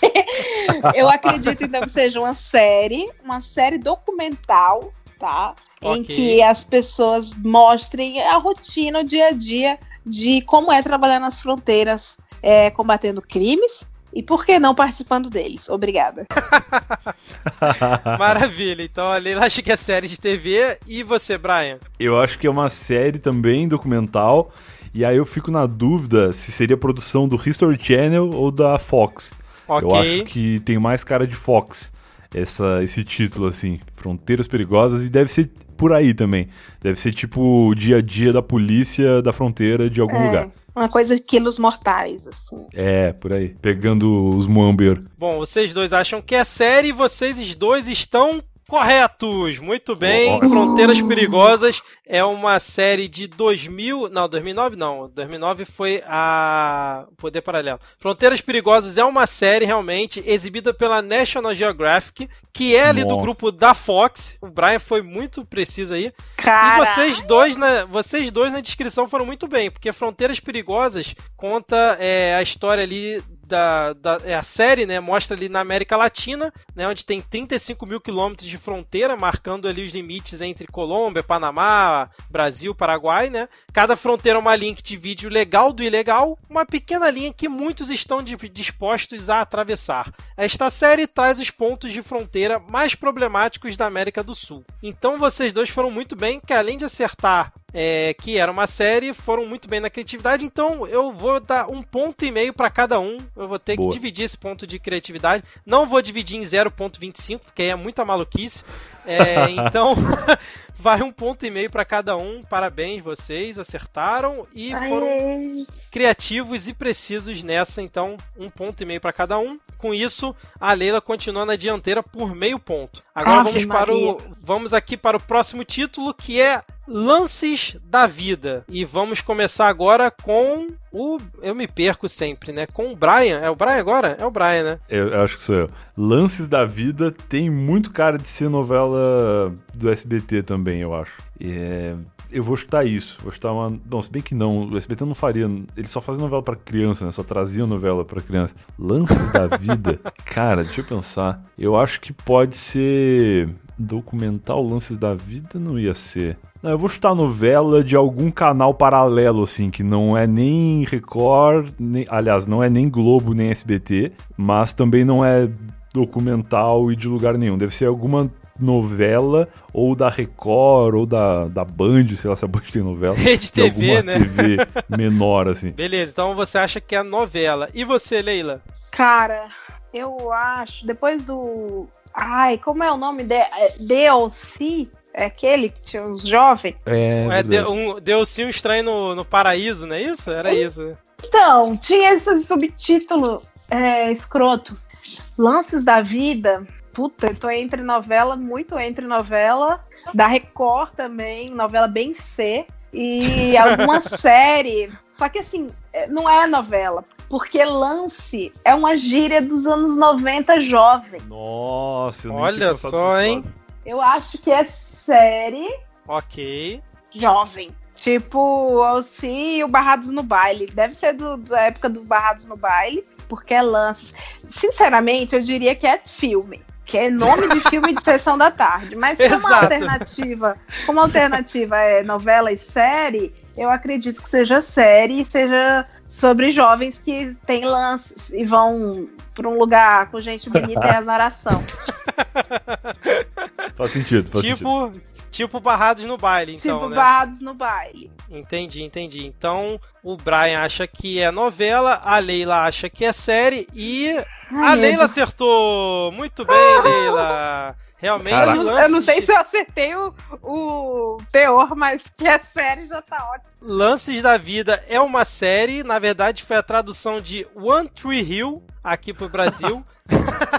é... eu acredito então que seja uma série, uma série documental, tá? Okay. em que as pessoas mostrem a rotina, o dia a dia de como é trabalhar nas fronteiras, é, combatendo crimes e por que não participando deles? Obrigada. Maravilha. Então a Leila acha que é série de TV. E você, Brian? Eu acho que é uma série também documental. E aí eu fico na dúvida se seria produção do History Channel ou da Fox. Okay. Eu acho que tem mais cara de Fox essa, esse título, assim. Fronteiras Perigosas. E deve ser por aí também. Deve ser tipo o dia a dia da polícia da fronteira de algum é, lugar. Uma coisa quilos mortais, assim. É, por aí. Pegando os Muamber. Bom, vocês dois acham que é série e vocês dois estão Corretos! Muito bem. Fronteiras Perigosas é uma série de 2000. Não, 2009 não. 2009 foi a. Poder Paralelo. Fronteiras Perigosas é uma série realmente exibida pela National Geographic, que é ali Nossa. do grupo da Fox. O Brian foi muito preciso aí. Caralho. E vocês dois, na, vocês dois na descrição foram muito bem, porque Fronteiras Perigosas conta é, a história ali da, da é a série, né, mostra ali na América Latina, né, onde tem 35 mil quilômetros de fronteira, marcando ali os limites entre Colômbia, Panamá, Brasil, Paraguai, né. Cada fronteira é uma linha que divide o legal do ilegal, uma pequena linha que muitos estão dispostos a atravessar. Esta série traz os pontos de fronteira mais problemáticos da América do Sul. Então vocês dois foram muito bem, que além de acertar é, que era uma série, foram muito bem na criatividade, então eu vou dar um ponto e meio para cada um. Eu vou ter Boa. que dividir esse ponto de criatividade. Não vou dividir em 0.25, porque aí é muita maluquice. É, então, vai um ponto e meio para cada um. Parabéns, vocês acertaram e Aê. foram criativos e precisos nessa. Então, um ponto e meio para cada um. Com isso, a Leila continua na dianteira por meio ponto. Agora Ave vamos para o, vamos aqui para o próximo título que é Lances da Vida. E vamos começar agora com o. Eu me perco sempre, né? Com o Brian. É o Brian agora? É o Brian, né? Eu, eu acho que sou eu. Lances da Vida tem muito cara de ser novela do SBT também, eu acho. É, eu vou chutar isso. Vou chutar uma. Bom, se bem que não, o SBT não faria. Ele só fazia novela para criança, né? Só trazia novela para criança. Lances da Vida. Cara, deixa eu pensar. Eu acho que pode ser. Documental Lances da Vida não ia ser. Eu vou chutar novela de algum canal paralelo, assim, que não é nem Record, nem, aliás, não é nem Globo, nem SBT, mas também não é documental e de lugar nenhum. Deve ser alguma novela, ou da Record, ou da, da Band, sei lá se a Band tem novela. Rede TV, né? TV menor, assim. Beleza, então você acha que é novela. E você, Leila? Cara, eu acho, depois do. Ai, como é o nome? De, é, DLC? É aquele que tinha os jovens? É, é deu, um, sim um estranho no, no paraíso, não é isso? Era é. isso. Então, tinha esse subtítulo é, escroto. Lances da vida. Puta, eu tô entre novela, muito entre novela. Da Record também, novela bem C. E alguma série. Só que assim, é, não é novela. Porque lance é uma gíria dos anos 90 jovem. Nossa, olha só, hein? Eu acho que é série. Ok. Jovem. Tipo, Alci e o Barrados no Baile. Deve ser do, da época do Barrados no Baile, porque é lances. Sinceramente, eu diria que é filme. Que é nome de filme de sessão da tarde. Mas como alternativa, como alternativa é novela e série, eu acredito que seja série e seja sobre jovens que têm lances e vão para um lugar com gente bonita e azaração. faz sentido, faz tipo, sentido. Tipo barrados no baile, tipo então, Tipo né? barrados no baile. Entendi, entendi. Então, o Brian acha que é novela, a Leila acha que é série e Ai, a Leila acertou! Muito bem! Leila! Realmente, eu não, eu não sei se eu acertei o, o teor, mas que a série já tá ótimo. Lances da Vida é uma série, na verdade foi a tradução de One Tree Hill aqui pro Brasil.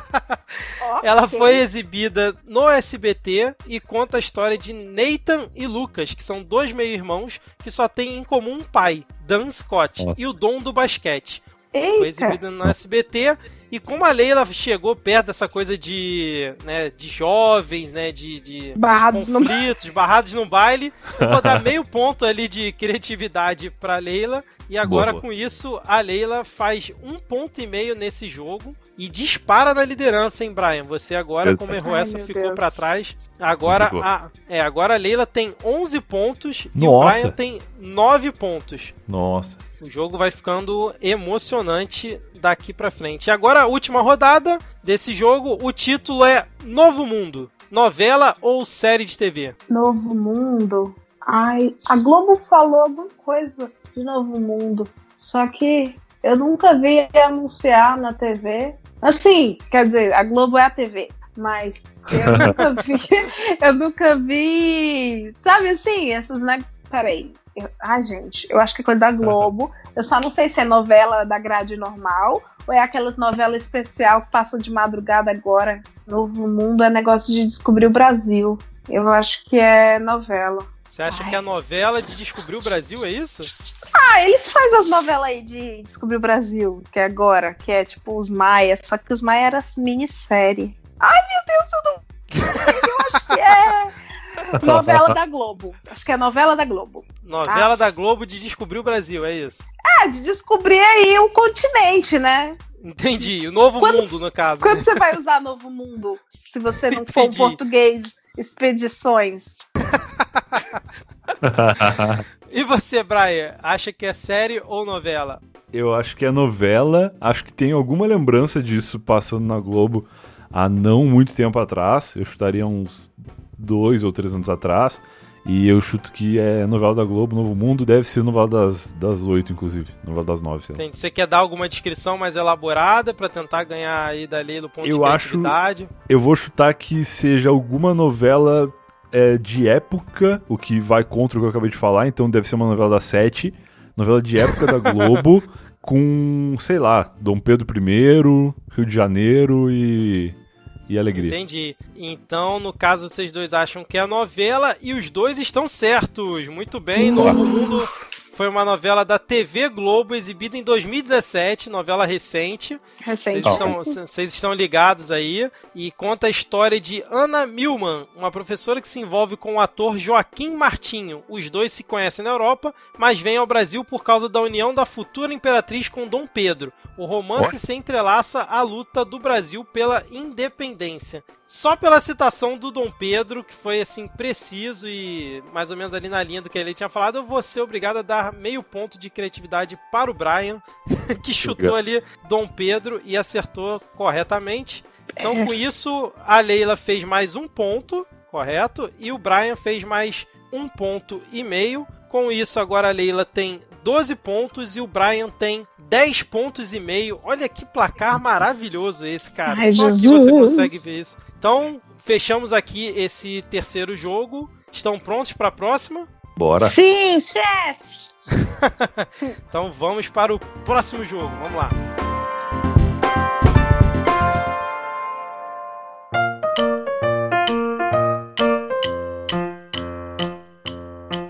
Ela foi exibida no SBT e conta a história de Nathan e Lucas, que são dois meio-irmãos que só têm em comum um pai, Dan Scott, Nossa. e o dom do basquete. Eita. Foi exibida no SBT e como a Leila chegou perto dessa coisa de, né, de jovens, né, de, de barrados conflitos, no... barrados no baile, vou dar meio ponto ali de criatividade pra Leila. E agora boa, boa. com isso, a Leila faz um ponto e meio nesse jogo e dispara na liderança, hein, Brian? Você agora, como errou Ai, essa, ficou para trás. Agora a, é, agora a Leila tem 11 pontos Nossa. e o Brian tem 9 pontos. Nossa. O jogo vai ficando emocionante daqui para frente. E agora a última rodada desse jogo, o título é Novo Mundo. Novela ou série de TV? Novo Mundo. Ai, a Globo falou alguma coisa de Novo Mundo. Só que eu nunca vi anunciar na TV. Assim, quer dizer, a Globo é a TV. Mas eu nunca vi. eu nunca vi. Sabe assim, essas, né? Peraí. Eu, ai, gente, eu acho que é coisa da Globo. Eu só não sei se é novela da grade normal ou é aquelas novelas especial que passam de madrugada agora. Novo Mundo é negócio de descobrir o Brasil. Eu acho que é novela. Você acha Ai. que é a novela de descobrir o Brasil é isso? Ah, eles fazem as novelas aí de descobrir o Brasil, que é agora, que é tipo os Maia, só que os Maia era minissérie. Ai, meu Deus, eu não. eu acho que é. Novela da Globo. Acho que é novela da Globo. Novela ah. da Globo de descobrir o Brasil, é isso? É, de descobrir aí o continente, né? Entendi. O novo quando, mundo, no caso. Quando você vai usar novo mundo, se você não for um português expedições? e você, Brian, acha que é série ou novela? Eu acho que é novela. Acho que tem alguma lembrança disso passando na Globo há não muito tempo atrás. Eu chutaria uns dois ou três anos atrás. E eu chuto que é novela da Globo, Novo Mundo, deve ser novela das, das 8, inclusive. Novela das 9, sei lá. Entendi. Você quer dar alguma descrição mais elaborada para tentar ganhar aí dali do ponto eu de criatividade? Acho, eu vou chutar que seja alguma novela é, de época, o que vai contra o que eu acabei de falar, então deve ser uma novela da 7, novela de época da Globo, com, sei lá, Dom Pedro I, Rio de Janeiro e e alegria. Entendi. Então, no caso, vocês dois acham que é novela e os dois estão certos. Muito bem, Novo Mundo foi uma novela da TV Globo, exibida em 2017, novela recente. Recente. Vocês estão, vocês estão ligados aí. E conta a história de Ana Milman, uma professora que se envolve com o ator Joaquim Martinho. Os dois se conhecem na Europa, mas vêm ao Brasil por causa da união da futura imperatriz com Dom Pedro. O romance What? se entrelaça à luta do Brasil pela independência. Só pela citação do Dom Pedro, que foi assim preciso e mais ou menos ali na linha do que ele tinha falado, eu vou ser obrigado a dar meio ponto de criatividade para o Brian, que chutou ali Dom Pedro e acertou corretamente. Então, com isso, a Leila fez mais um ponto, correto? E o Brian fez mais um ponto e meio. Com isso, agora a Leila tem 12 pontos e o Brian tem 10 pontos e meio. Olha que placar maravilhoso esse, cara. Ai, Só Jesus. que você consegue ver isso. Então, fechamos aqui esse terceiro jogo. Estão prontos para a próxima? Bora. Sim, chefe. então vamos para o próximo jogo. Vamos lá.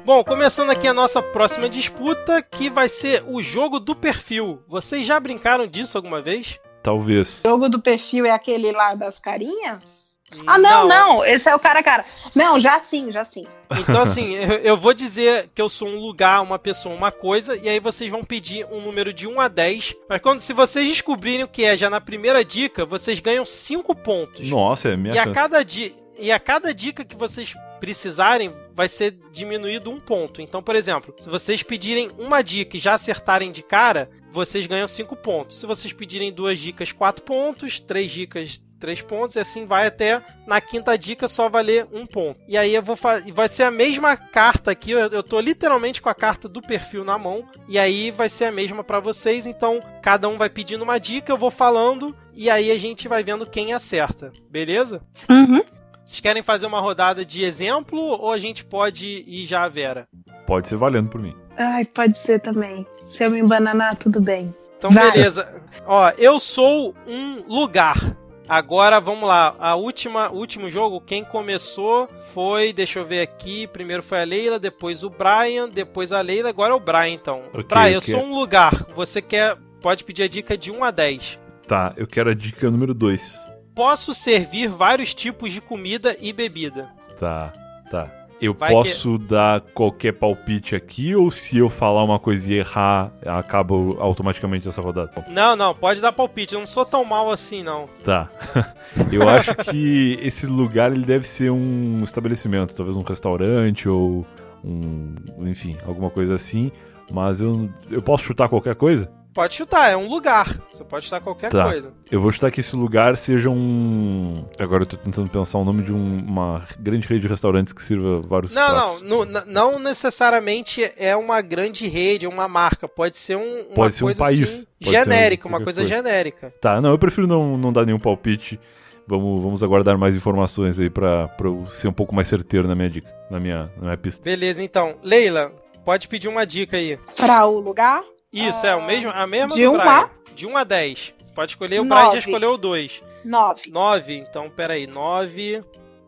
Bom, começando aqui a nossa próxima disputa, que vai ser o jogo do perfil. Vocês já brincaram disso alguma vez? Talvez. O jogo do perfil é aquele lá das carinhas? Ah, não, não, não, esse é o cara a cara. Não, já sim, já sim. Então, assim, eu vou dizer que eu sou um lugar, uma pessoa, uma coisa, e aí vocês vão pedir um número de 1 a 10. Mas quando, se vocês descobrirem o que é já na primeira dica, vocês ganham 5 pontos. Nossa, é minha e chance. a cada dia E a cada dica que vocês precisarem, vai ser diminuído um ponto. Então, por exemplo, se vocês pedirem uma dica e já acertarem de cara, vocês ganham 5 pontos. Se vocês pedirem duas dicas, 4 pontos, três dicas, 3 pontos, e assim vai até na quinta dica só valer um ponto. E aí eu vou fazer. Vai ser a mesma carta aqui, eu, eu tô literalmente com a carta do perfil na mão, e aí vai ser a mesma para vocês. Então, cada um vai pedindo uma dica, eu vou falando, e aí a gente vai vendo quem acerta, beleza? Uhum. Vocês querem fazer uma rodada de exemplo ou a gente pode ir já a Vera? Pode ser valendo por mim. Ai, pode ser também. Se eu me embananar, tudo bem. Então, Vai. beleza. Ó, eu sou um lugar. Agora vamos lá, a última, o último jogo, quem começou foi, deixa eu ver aqui, primeiro foi a Leila, depois o Brian, depois a Leila, agora é o Brian então. Okay, Brian, eu sou um lugar, você quer, pode pedir a dica de 1 a 10. Tá, eu quero a dica número 2 posso servir vários tipos de comida e bebida. Tá, tá. Eu Vai posso que... dar qualquer palpite aqui ou se eu falar uma coisa e errar, acaba automaticamente essa rodada? Não, não, pode dar palpite. Eu não sou tão mal assim, não. Tá. eu acho que esse lugar ele deve ser um estabelecimento, talvez um restaurante ou um, enfim, alguma coisa assim. Mas eu, eu posso chutar qualquer coisa? Pode chutar, é um lugar. Você pode chutar qualquer tá. coisa. Eu vou chutar que esse lugar seja um. Agora eu tô tentando pensar o nome de um, uma grande rede de restaurantes que sirva vários não, pratos. Não, não, não necessariamente é uma grande rede, é uma marca. Pode ser um, uma pode ser coisa um país. Assim, genérica, uma coisa, coisa genérica. Tá, não, eu prefiro não, não dar nenhum palpite. Vamos, vamos aguardar mais informações aí pra, pra eu ser um pouco mais certeiro na minha dica, na minha, na minha pista. Beleza, então. Leila, pode pedir uma dica aí. Pra o lugar? Isso, é o mesmo, a mesma de do Brian. A? De 1 a 10. Você pode escolher, o Nove. Brian já escolheu o 2. 9. 9, então peraí, 9.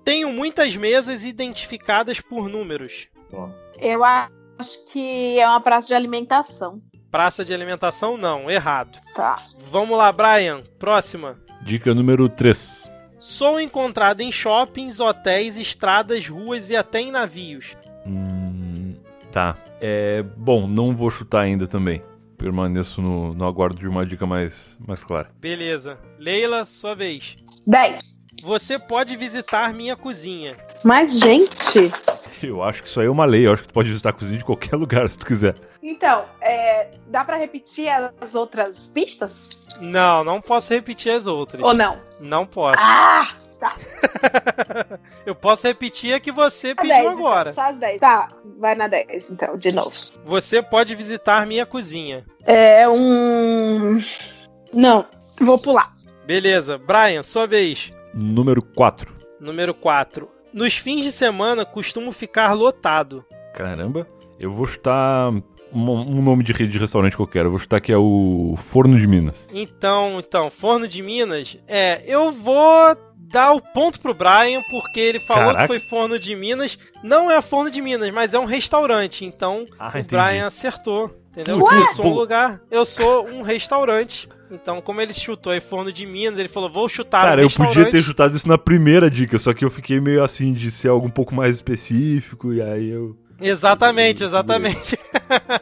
Tenho muitas mesas identificadas por números. Nossa. Eu acho que é uma praça de alimentação. Praça de alimentação, não, errado. Tá. Vamos lá, Brian, próxima. Dica número 3. Sou encontrado em shoppings, hotéis, estradas, ruas e até em navios. Hum, tá. É, bom, não vou chutar ainda também. Permaneço no, no aguardo de uma dica mais, mais clara. Beleza. Leila, sua vez. 10. Você pode visitar minha cozinha. Mas, gente. Eu acho que isso aí é uma lei. Eu acho que tu pode visitar a cozinha de qualquer lugar, se tu quiser. Então, é, dá para repetir as outras pistas? Não, não posso repetir as outras. Ou não? Não posso. Ah! Tá. eu posso repetir a que você pediu 10, então, agora. Então, só as 10. Tá, vai na 10, então, de novo. Você pode visitar minha cozinha. É um. Não, vou pular. Beleza. Brian, sua vez. Número 4. Número 4. Nos fins de semana costumo ficar lotado. Caramba. Eu vou chutar um, nome de rede de restaurante qualquer. Eu vou chutar que é o Forno de Minas. Então, então, Forno de Minas. É, eu vou dar o ponto pro Brian, porque ele falou Caraca. que foi Forno de Minas. Não é Forno de Minas, mas é um restaurante. Então, ah, o entendi. Brian acertou. Entendeu? Eu sou um lugar, eu sou um restaurante. Então, como ele chutou aí Forno de Minas, ele falou, vou chutar Cara, eu podia ter chutado isso na primeira dica, só que eu fiquei meio assim de ser algo um pouco mais específico, e aí eu... Exatamente, exatamente.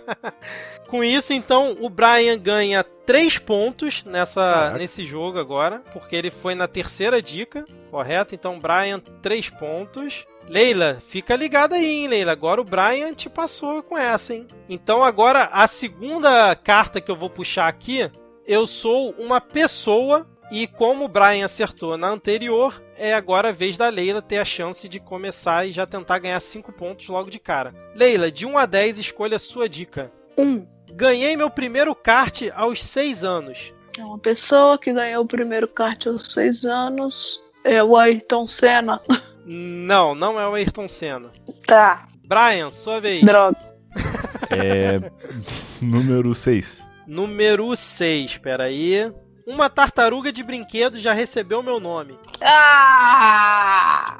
Com isso, então, o Brian ganha 3 pontos nessa, nesse jogo agora, porque ele foi na terceira dica, correto? Então, Brian, 3 pontos. Leila, fica ligada aí, hein, Leila. Agora o Brian te passou com essa, hein? Então, agora, a segunda carta que eu vou puxar aqui, eu sou uma pessoa e como o Brian acertou na anterior, é agora a vez da Leila ter a chance de começar e já tentar ganhar 5 pontos logo de cara. Leila, de 1 a 10, escolha a sua dica. 1. Um. Ganhei meu primeiro kart aos 6 anos. É uma pessoa que ganhou o primeiro kart aos 6 anos. É o Ayrton Senna. Não, não é o Ayrton Senna. Tá. Brian, sua vez. Droga. É. número 6. Número 6, peraí. Uma tartaruga de brinquedo já recebeu meu nome. Ah!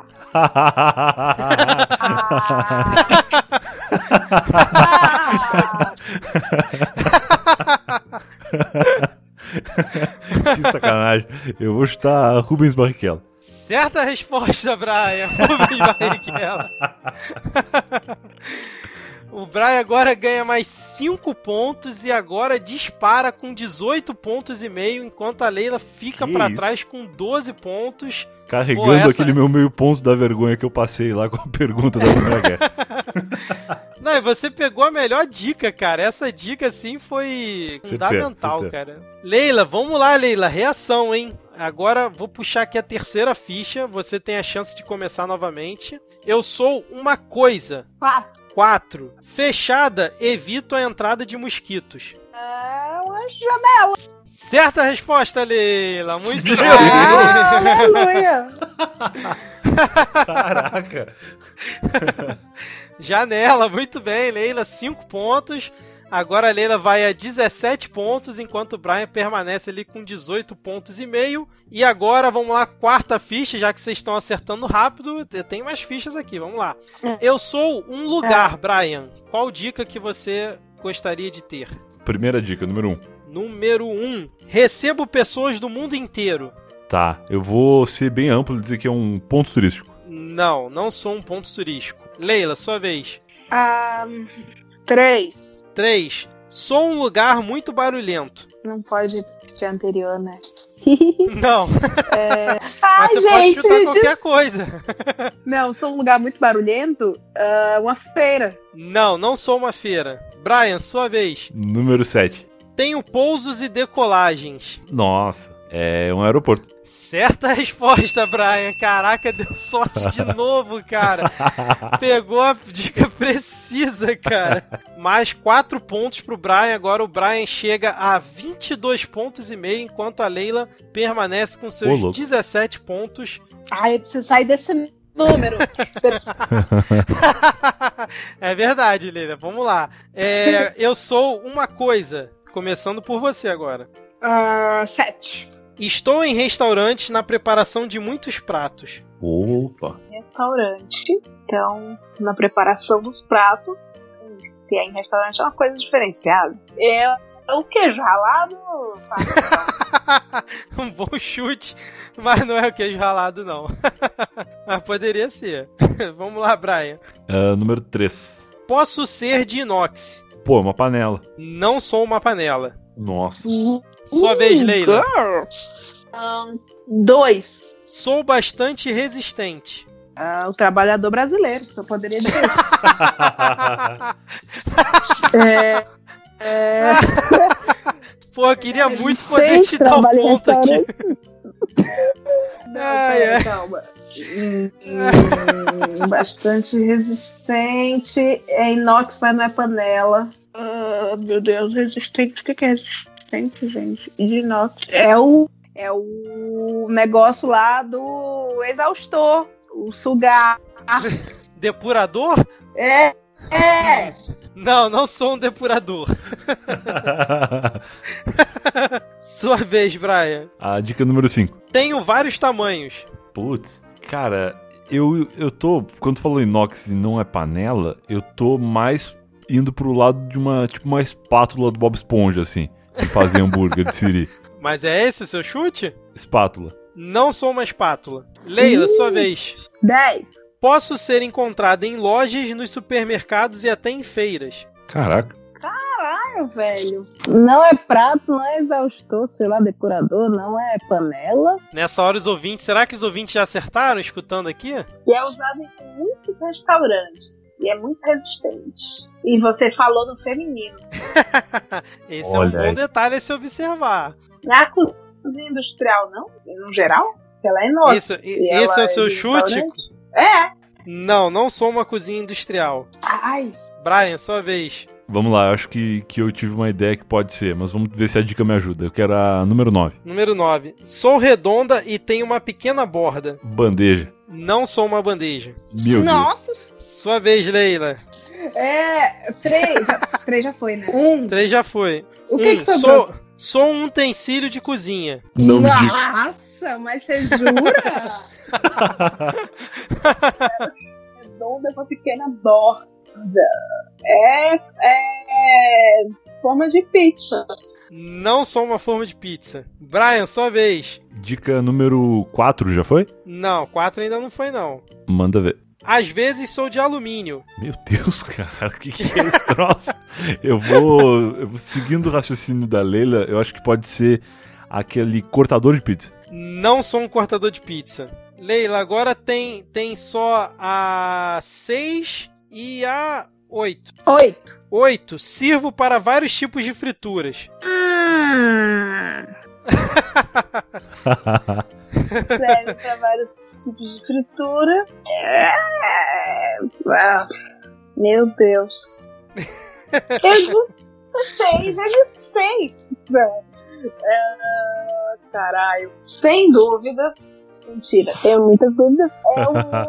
que sacanagem. Eu vou chutar Rubens Barrichello. Certa resposta, Brian. Rubens Barrichello. O Brian agora ganha mais 5 pontos e agora dispara com 18 pontos e meio, enquanto a Leila fica para trás com 12 pontos. Carregando Pô, essa... aquele meu meio ponto da vergonha que eu passei lá com a pergunta da Primeira Guerra. Não, e você pegou a melhor dica, cara. Essa dica, assim, foi fundamental, cara. Leila, vamos lá, Leila. Reação, hein? Agora vou puxar aqui a terceira ficha. Você tem a chance de começar novamente. Eu sou uma coisa. Quatro. 4. Fechada, evito a entrada de mosquitos. É uma janela. Certa resposta, Leila. Muito bem. Ah, aleluia. Caraca. Janela, muito bem, Leila. 5 pontos. Agora a Leila vai a 17 pontos, enquanto o Brian permanece ali com 18 pontos e meio. E agora vamos lá, quarta ficha, já que vocês estão acertando rápido, tem mais fichas aqui, vamos lá. É. Eu sou um lugar, é. Brian. Qual dica que você gostaria de ter? Primeira dica, número 1. Um. Número 1. Um, recebo pessoas do mundo inteiro. Tá, eu vou ser bem amplo e dizer que é um ponto turístico. Não, não sou um ponto turístico. Leila, sua vez. Um, três. 3. Sou um lugar muito barulhento. Não pode ser anterior, né? Não. É... Mas você gente, pode chutar qualquer des... coisa. Não, sou um lugar muito barulhento. Uh, uma feira. Não, não sou uma feira. Brian, sua vez. Número 7. Tenho pousos e decolagens. Nossa. É um aeroporto. Certa resposta, Brian. Caraca, deu sorte de novo, cara. Pegou a dica precisa, cara. Mais 4 pontos pro Brian. Agora o Brian chega a 22 pontos e meio, enquanto a Leila permanece com seus Ô, 17 pontos. Ai, eu preciso sair desse número. é verdade, Leila. Vamos lá. É, eu sou uma coisa. Começando por você agora. Uh, sete. Estou em restaurantes na preparação de muitos pratos. Opa! Restaurante, então, na preparação dos pratos. Se é em restaurante, é uma coisa diferenciada. É o queijo ralado. um bom chute, mas não é o queijo ralado, não. mas poderia ser. Vamos lá, Brian. Uh, número 3. Posso ser de inox. Pô, uma panela. Não sou uma panela. Nossa. Sua uh, vez, Leila. Um, dois. Sou bastante resistente. Uh, o trabalhador brasileiro, só poderia dizer. é, é... Pô, eu queria muito poder te dar um ponto aqui. Não, pera, calma. Hum, hum, bastante resistente. É inox, mas não é panela. Ah, meu Deus, resistente. O que, que é resistente, gente? De inox. É o, é o negócio lá do exaustor. O sugar. Depurador? É. É! Não, não sou um depurador. Sua vez, Brian. A dica número 5. Tenho vários tamanhos. Putz, cara, eu, eu tô. Quando tu falou inox e não é panela, eu tô mais indo pro lado de uma. Tipo, uma espátula do Bob Esponja, assim. De fazer hambúrguer de Siri. Mas é esse o seu chute? Espátula. Não sou uma espátula. Leila, sua vez. 10. Posso ser encontrado em lojas, nos supermercados e até em feiras. Caraca. Caralho, velho. Não é prato, não é exaustor, sei lá, decorador, não é panela. Nessa hora os ouvintes, será que os ouvintes já acertaram escutando aqui? E é usado em muitos restaurantes. E é muito resistente. E você falou no feminino. Esse Olha é um bom aí. detalhe a se observar. Não é a cozinha industrial, não? No geral? Ela é nossa. Isso, esse é o seu é chute? É. Não, não sou uma cozinha industrial. Ai. Brian, sua vez. Vamos lá, eu acho que, que eu tive uma ideia que pode ser, mas vamos ver se a dica me ajuda. Eu quero a número 9. Número 9. Sou redonda e tenho uma pequena borda. Bandeja. Não sou uma bandeja. Meu Nossa. Deus. Sua vez, Leila. É. Três. Já, três já foi, né? Um. Três já foi. O que, um, que sobrou? Sou, sou um utensílio de cozinha. Não Nossa, mas você jura? redonda com pequena borda. É, é forma de pizza. Não sou uma forma de pizza. Brian, sua vez. Dica número 4 já foi? Não, 4 ainda não foi não. Manda ver. Às vezes sou de alumínio. Meu Deus, cara, o que, que é esse troço? eu, vou, eu vou seguindo o raciocínio da Leila, eu acho que pode ser aquele cortador de pizza. Não sou um cortador de pizza. Leila, agora tem, tem só a 6 e a 8. 8. 8. Sirvo para vários tipos de frituras. Hum. Serve para vários tipos de fritura. É... Ah, meu Deus. Eu disse 6, eu disse 6. É... Caralho. Sem dúvidas, Mentira, tenho muitas dúvidas. É uma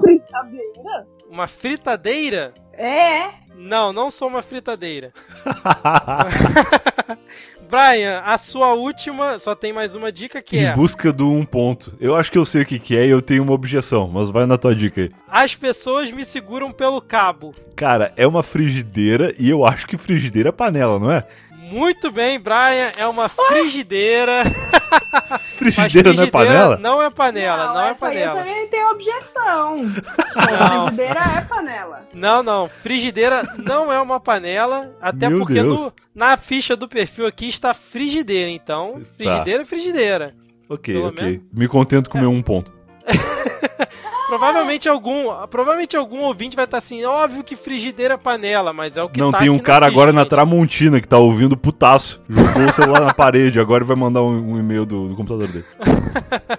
fritadeira? Uma fritadeira? É. Não, não sou uma fritadeira. Brian, a sua última, só tem mais uma dica que em é. Em busca do um ponto. Eu acho que eu sei o que, que é e eu tenho uma objeção, mas vai na tua dica aí. As pessoas me seguram pelo cabo. Cara, é uma frigideira e eu acho que frigideira é panela, não é? Muito bem, Brian, é uma frigideira. frigideira, não é panela? Não é panela, não, não é panela. Aí eu também tenho objeção. Não. Frigideira é panela. Não, não, frigideira não é uma panela, até Meu porque no, na ficha do perfil aqui está frigideira, então tá. frigideira é tá. frigideira. Ok, Pelo ok. Menos. Me contento com é. meu um ponto. Provavelmente algum, provavelmente algum ouvinte vai estar tá assim, óbvio que frigideira panela, mas é o que Não, tá tem um cara agora na Tramontina que tá ouvindo putaço, jogou o celular na parede, agora vai mandar um, um e-mail do, do computador dele.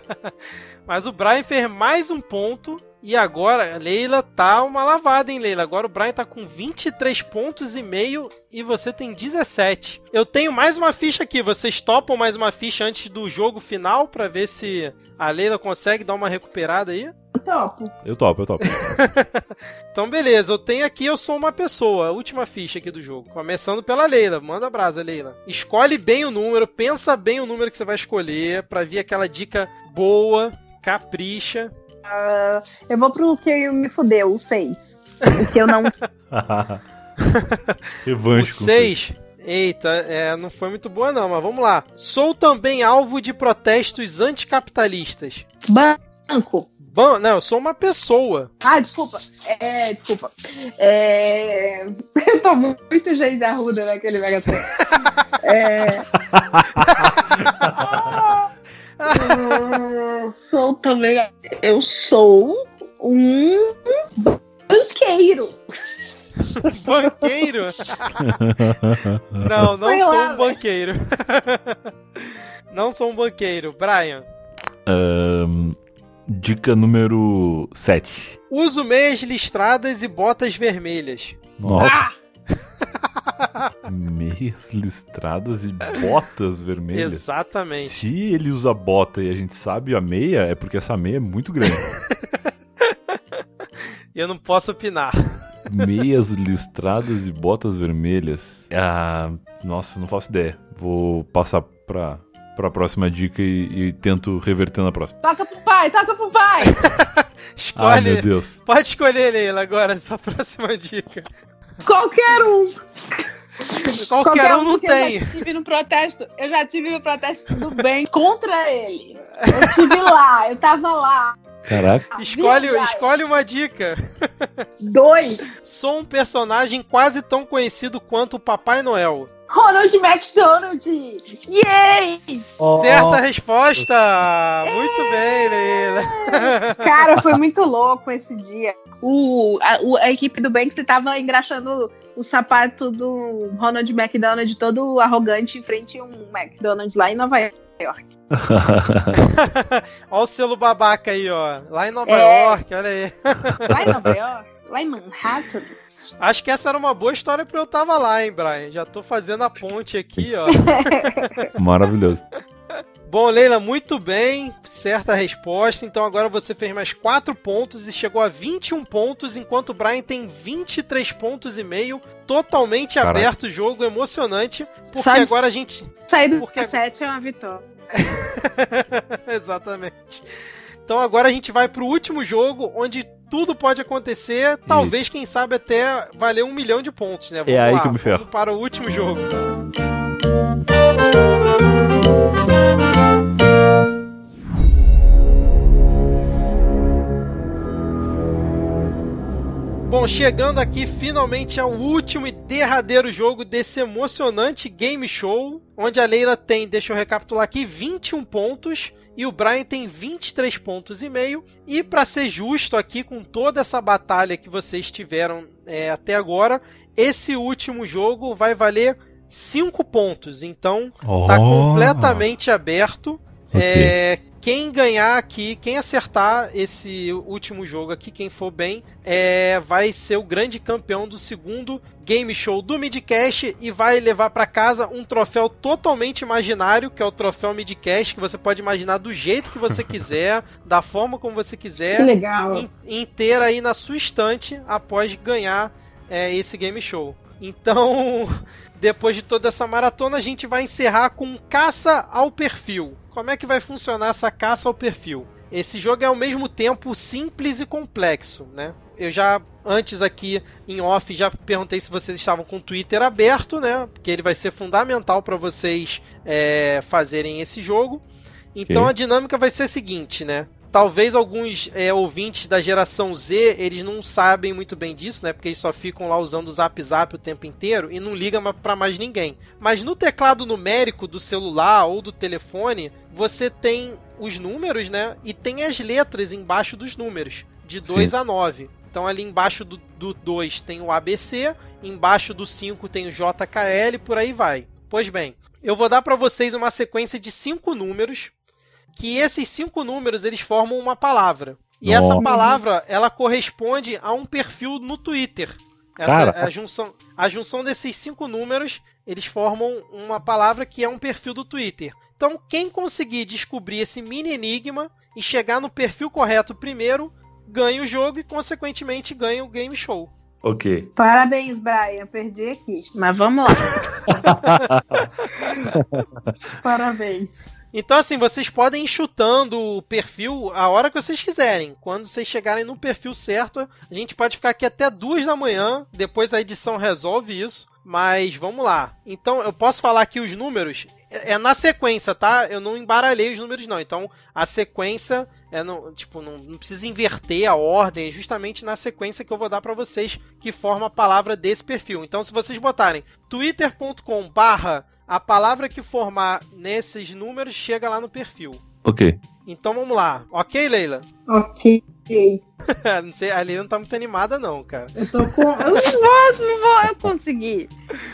mas o Brian fez mais um ponto e agora, Leila tá uma lavada, hein, Leila? Agora o Brian tá com 23 pontos e meio e você tem 17. Eu tenho mais uma ficha aqui. Vocês topam mais uma ficha antes do jogo final para ver se a Leila consegue dar uma recuperada aí? Eu topo. Eu topo, eu topo. então, beleza. Eu tenho aqui, eu sou uma pessoa. Última ficha aqui do jogo. Começando pela Leila. Manda brasa, Leila. Escolhe bem o número, pensa bem o número que você vai escolher para vir aquela dica boa, capricha. Uh, eu vou pro que me fudeu, o 6. O que eu não. Revanche o 6. Eita, é, não foi muito boa não, mas vamos lá. Sou também alvo de protestos anticapitalistas. Banco. Ban não, eu sou uma pessoa. Ah, desculpa. É, desculpa. É... Eu tô muito Geise Arruda naquele Mega É... eu sou também. Eu sou um banqueiro. banqueiro? não, não Foi sou lá, um banqueiro. não sou um banqueiro. Brian. Um, dica número 7. Uso meias listradas e botas vermelhas. Nossa. Ah! Meias listradas e botas vermelhas. Exatamente. Se ele usa bota e a gente sabe a meia, é porque essa meia é muito grande. Eu não posso opinar. Meias listradas e botas vermelhas. Ah, nossa, não faço ideia. Vou passar pra, pra próxima dica e, e tento reverter na próxima. Toca pro pai, toca pro pai! Escolhe. Ai, meu Deus. Pode escolher, Leila, agora, essa próxima dica. Qualquer um. Qualquer, Qualquer um não tem. Eu já tive no protesto. Eu já tive no protesto do bem contra ele. Eu tive lá, eu tava lá. Caraca. Escolhe, escolhe uma dica. Dois. Sou um personagem quase tão conhecido quanto o Papai Noel. Ronald McDonald! Yay! Oh. Certa resposta! Muito bem, Leila. Cara, foi muito louco esse dia. O, a, a equipe do Banks estava engraxando o sapato do Ronald McDonald todo arrogante em frente a um McDonald's lá em Nova York. olha o selo babaca aí, ó. Lá em Nova é. York, olha aí. Lá em Nova York? Lá em Manhattan? Acho que essa era uma boa história pra eu tava lá, hein, Brian? Já tô fazendo a ponte aqui, ó. Maravilhoso. Bom, Leila, muito bem, certa resposta. Então agora você fez mais 4 pontos e chegou a 21 pontos, enquanto o Brian tem 23 pontos e meio. Totalmente Caraca. aberto o jogo, emocionante. Porque Só agora a gente. Sair do porque... 7 é uma vitória. Exatamente. Então agora a gente vai pro último jogo, onde tudo pode acontecer, talvez, quem sabe, até valer um milhão de pontos, né? É vamos é aí lá, que eu me ferro. para o último jogo. Bom, chegando aqui finalmente ao último e derradeiro jogo desse emocionante game show, onde a Leila tem, deixa eu recapitular aqui, 21 pontos e o Brian tem 23 pontos e meio. E para ser justo aqui com toda essa batalha que vocês tiveram é, até agora, esse último jogo vai valer 5 pontos. Então oh. tá completamente aberto. Okay. É, quem ganhar aqui, quem acertar esse último jogo aqui, quem for bem, é, vai ser o grande campeão do segundo game show do Midcast e vai levar para casa um troféu totalmente imaginário, que é o troféu Midcast, que você pode imaginar do jeito que você quiser, da forma como você quiser. Que legal. inteira aí na sua estante após ganhar é, esse game show. Então, depois de toda essa maratona, a gente vai encerrar com caça ao perfil. Como é que vai funcionar essa caça ao perfil? Esse jogo é ao mesmo tempo simples e complexo, né? Eu já antes aqui em off já perguntei se vocês estavam com o Twitter aberto, né? Porque ele vai ser fundamental para vocês é, fazerem esse jogo. Então okay. a dinâmica vai ser a seguinte, né? Talvez alguns é, ouvintes da geração Z, eles não sabem muito bem disso, né? Porque eles só ficam lá usando o Zap Zap o tempo inteiro e não ligam para mais ninguém. Mas no teclado numérico do celular ou do telefone, você tem os números, né? E tem as letras embaixo dos números, de 2 a 9. Então ali embaixo do 2 tem o ABC, embaixo do 5 tem o JKL, por aí vai. Pois bem, eu vou dar para vocês uma sequência de cinco números que esses cinco números eles formam uma palavra. E Nossa. essa palavra, ela corresponde a um perfil no Twitter. Essa, a, junção, a junção desses cinco números, eles formam uma palavra que é um perfil do Twitter. Então, quem conseguir descobrir esse mini enigma e chegar no perfil correto primeiro, ganha o jogo e, consequentemente, ganha o game show. Ok. Parabéns, Brian. Perdi aqui. Mas vamos lá. Parabéns. Então, assim, vocês podem ir chutando o perfil a hora que vocês quiserem. Quando vocês chegarem no perfil certo, a gente pode ficar aqui até duas da manhã. Depois a edição resolve isso. Mas vamos lá. Então, eu posso falar aqui os números. É, é na sequência, tá? Eu não embaralhei os números, não. Então, a sequência é no, tipo, não, não precisa inverter a ordem, é justamente na sequência que eu vou dar para vocês que forma a palavra desse perfil. Então, se vocês botarem twitter.com barra a palavra que formar nesses números chega lá no perfil. Ok. Então vamos lá. Ok, Leila? Ok. não sei, a Leila não tá muito animada, não, cara. Eu tô com. Eu não vou, não vou eu consegui.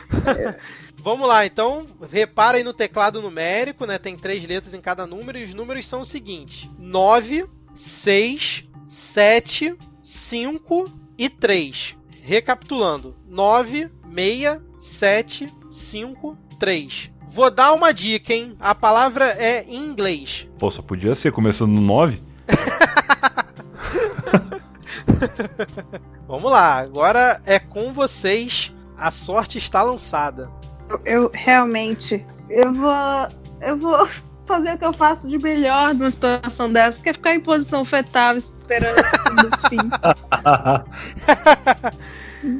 Vamos lá, então, repara aí no teclado numérico, né? Tem três letras em cada número e os números são os seguintes: 9, 6, 7, 5 e 3. Recapitulando: 9, 6, 7, 5, 3. Vou dar uma dica, hein? A palavra é em inglês. Pô, só podia ser começando no 9? Vamos lá, agora é com vocês. A sorte está lançada. Eu, eu realmente, eu vou, eu vou fazer o que eu faço de melhor numa situação dessa, que é ficar em posição fetal esperando o fim.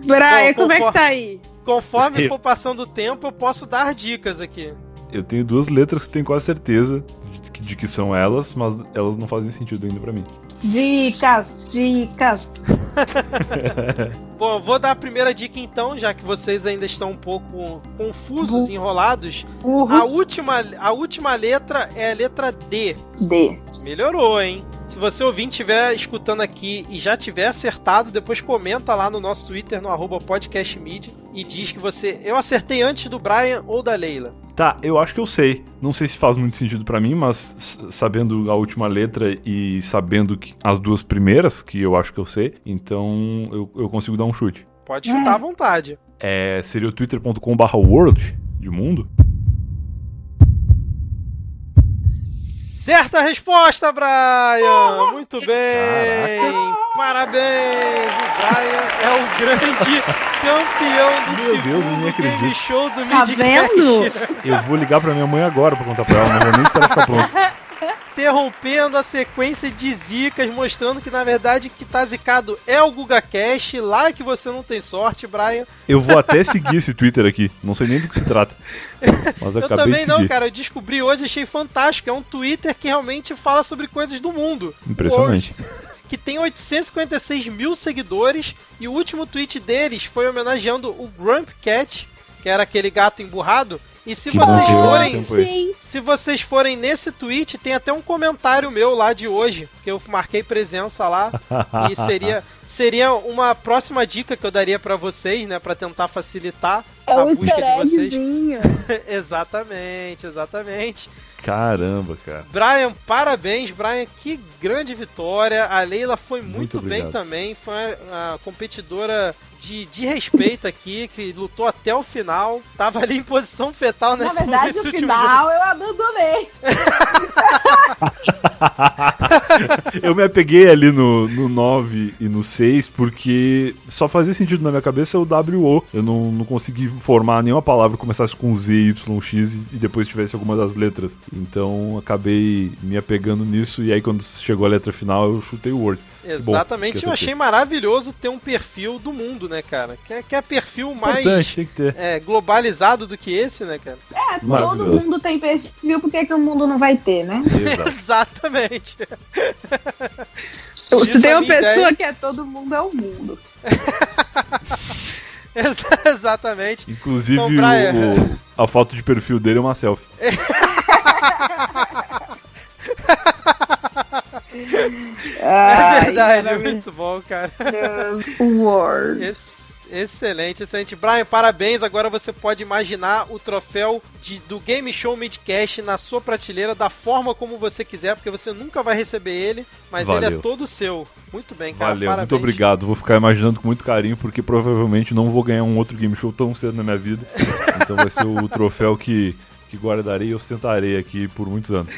Brian, Bom, como é que tá aí? Conforme for passando o tempo, eu posso dar dicas aqui. Eu tenho duas letras que tenho quase certeza de que, de que são elas, mas elas não fazem sentido ainda para mim. Dicas, dicas. Bom, vou dar a primeira dica então, já que vocês ainda estão um pouco confusos, enrolados. A última, a última letra é a letra D. D. Melhorou, hein? Se você ouvir estiver escutando aqui e já tiver acertado, depois comenta lá no nosso Twitter, no arroba podcastmedia, e diz que você. Eu acertei antes do Brian ou da Leila. Tá, eu acho que eu sei. Não sei se faz muito sentido para mim, mas sabendo a última letra e sabendo que as duas primeiras, que eu acho que eu sei, então eu, eu consigo dar um chute. Pode chutar à vontade. É, seria o twitter.com/world de mundo? Certa resposta, Brian! Muito bem! Caraca. Parabéns! O Brian é o grande campeão do Meu Deus, eu nem acredito. Game Show do Tá vendo? Eu vou ligar pra minha mãe agora pra contar pra ela, não vou nem esperar ficar pronto. interrompendo a sequência de zicas, mostrando que na verdade que tá zicado é o Guga Cash, lá que você não tem sorte, Brian. Eu vou até seguir esse Twitter aqui, não sei nem do que se trata. Mas eu também não, cara, eu descobri hoje, achei fantástico. É um Twitter que realmente fala sobre coisas do mundo. Impressionante. que tem 856 mil seguidores e o último tweet deles foi homenageando o Grump Cat, que era aquele gato emburrado, e se que vocês forem. Se vocês forem nesse tweet, tem até um comentário meu lá de hoje, que eu marquei presença lá. e seria, seria uma próxima dica que eu daria para vocês, né? para tentar facilitar é a busca de vocês. exatamente, exatamente. Caramba, cara. Brian, parabéns, Brian. Que grande vitória. A Leila foi muito, muito bem também. Foi uma competidora de, de respeito aqui, que lutou até o final. Tava ali em posição fetal nesse, Na verdade, nesse último final jogo. eu abandonei. eu me apeguei ali no, no 9 e no 6 porque só fazia sentido na minha cabeça o WO. Eu não, não consegui formar nenhuma palavra que começasse com Z, Y, X e depois tivesse alguma das letras. Então acabei me apegando nisso e aí quando chegou a letra final eu chutei o Word. Exatamente, Bom, eu achei maravilhoso ter um perfil do mundo, né, cara? Que é, que é perfil Importante, mais tem que ter. É, globalizado do que esse, né, cara? É, todo mundo tem perfil, por que, que o mundo não vai ter, né? Exatamente. Se tem uma pessoa ideia... que é todo mundo, é o mundo. Exatamente. Inclusive, então, Brian... o, a foto de perfil dele é uma selfie. é verdade, Ai, muito bom, cara. Word. Excelente, excelente. Brian, parabéns. Agora você pode imaginar o troféu de, do Game Show Midcast na sua prateleira da forma como você quiser, porque você nunca vai receber ele, mas Valeu. ele é todo seu. Muito bem, cara. Valeu, parabéns. muito obrigado. Vou ficar imaginando com muito carinho, porque provavelmente não vou ganhar um outro Game Show tão cedo na minha vida. então vai ser o troféu que, que guardarei e ostentarei aqui por muitos anos.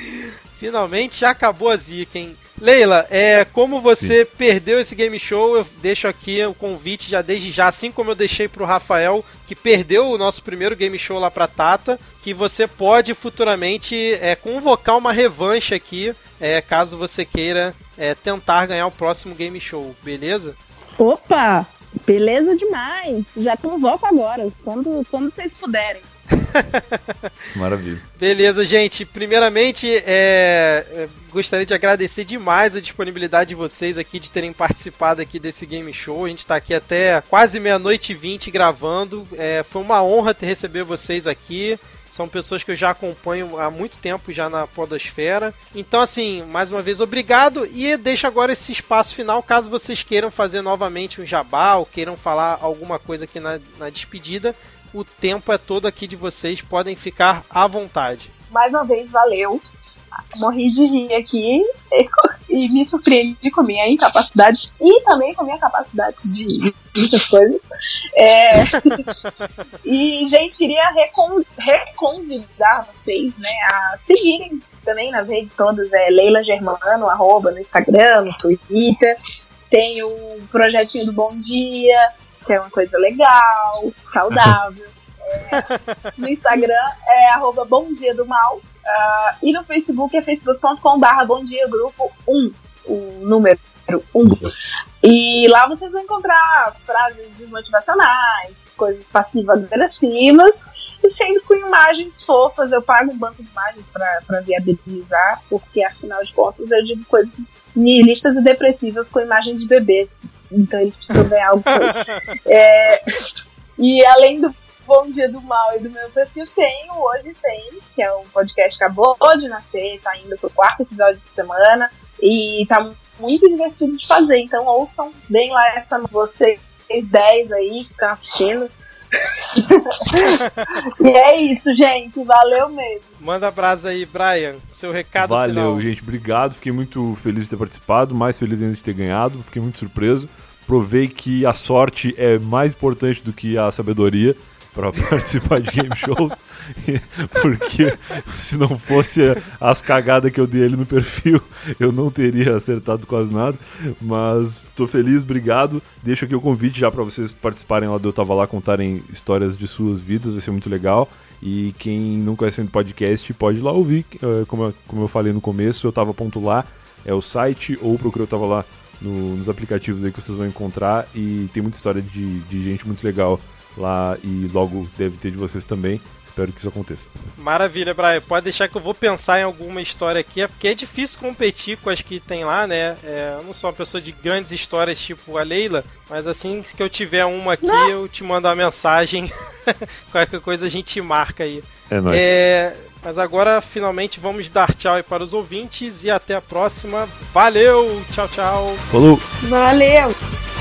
Finalmente acabou a zica, hein? Leila, é, como você Sim. perdeu esse game show, eu deixo aqui o convite já desde já, assim como eu deixei pro Rafael, que perdeu o nosso primeiro game show lá pra Tata, que você pode futuramente é, convocar uma revanche aqui, é, caso você queira é, tentar ganhar o próximo game show, beleza? Opa! Beleza demais! Já convoco agora, quando, quando vocês puderem. Maravilha. Beleza, gente. Primeiramente, é, é, gostaria de agradecer demais a disponibilidade de vocês aqui de terem participado aqui desse game show. A gente está aqui até quase meia-noite e vinte gravando. É, foi uma honra ter receber vocês aqui. São pessoas que eu já acompanho há muito tempo já na Podosfera. Então, assim, mais uma vez, obrigado. E deixo agora esse espaço final, caso vocês queiram fazer novamente um jabá ou queiram falar alguma coisa aqui na, na despedida o tempo é todo aqui de vocês, podem ficar à vontade. Mais uma vez, valeu. Morri de rir aqui e me surpreendi com a minha incapacidade e também com a minha capacidade de muitas coisas. É... e, gente, queria recon... reconvidar vocês né, a seguirem também nas redes todas, é Leila Germano, arroba, no Instagram, no Twitter. Tem o projetinho do Bom Dia, que é uma coisa legal, saudável. É, no Instagram é arroba Bom Dia do Mal. Uh, e no Facebook é facebook.com.br Bom Dia Grupo 1, o número 1. E lá vocês vão encontrar frases desmotivacionais, coisas passivas-agressivas e sempre com imagens fofas. Eu pago um banco de imagens para viabilizar, porque afinal de contas eu digo coisas nihilistas e depressivas com imagens de bebês. Então eles precisam ganhar algo com isso. É, e além do Bom Dia do Mal e do meu perfil, tenho Hoje Tem, que é um podcast que acabou de nascer, tá indo pro quarto episódio essa semana. E tá muito divertido de fazer. Então ouçam bem lá essa vocês 10 aí que estão assistindo. e é isso, gente. Valeu mesmo. Manda brasa aí, Brian. Seu recado Valeu, final. gente. Obrigado. Fiquei muito feliz de ter participado. Mais feliz ainda de ter ganhado. Fiquei muito surpreso. Provei que a sorte é mais importante do que a sabedoria para participar de game shows, porque se não fosse as cagadas que eu dei ali no perfil, eu não teria acertado quase nada. Mas tô feliz, obrigado. Deixo aqui o convite já para vocês participarem lá do Eu Tava Lá, contarem histórias de suas vidas, vai ser muito legal. E quem não conhece o podcast pode ir lá ouvir, eh, como eu falei no começo, eu tava ponto lá, é o site, ou procura Eu Tava Lá no, nos aplicativos aí que vocês vão encontrar. E tem muita história de, de gente muito legal lá e logo deve ter de vocês também. Espero que isso aconteça. Maravilha, Brian. Pode deixar que eu vou pensar em alguma história aqui, é porque é difícil competir com as que tem lá, né? É, eu não sou uma pessoa de grandes histórias tipo a Leila, mas assim que eu tiver uma aqui, não. eu te mando uma mensagem. Qualquer coisa a gente marca aí. É nóis. É, mas agora, finalmente, vamos dar tchau aí para os ouvintes e até a próxima. Valeu! Tchau, tchau! Falou! Valeu!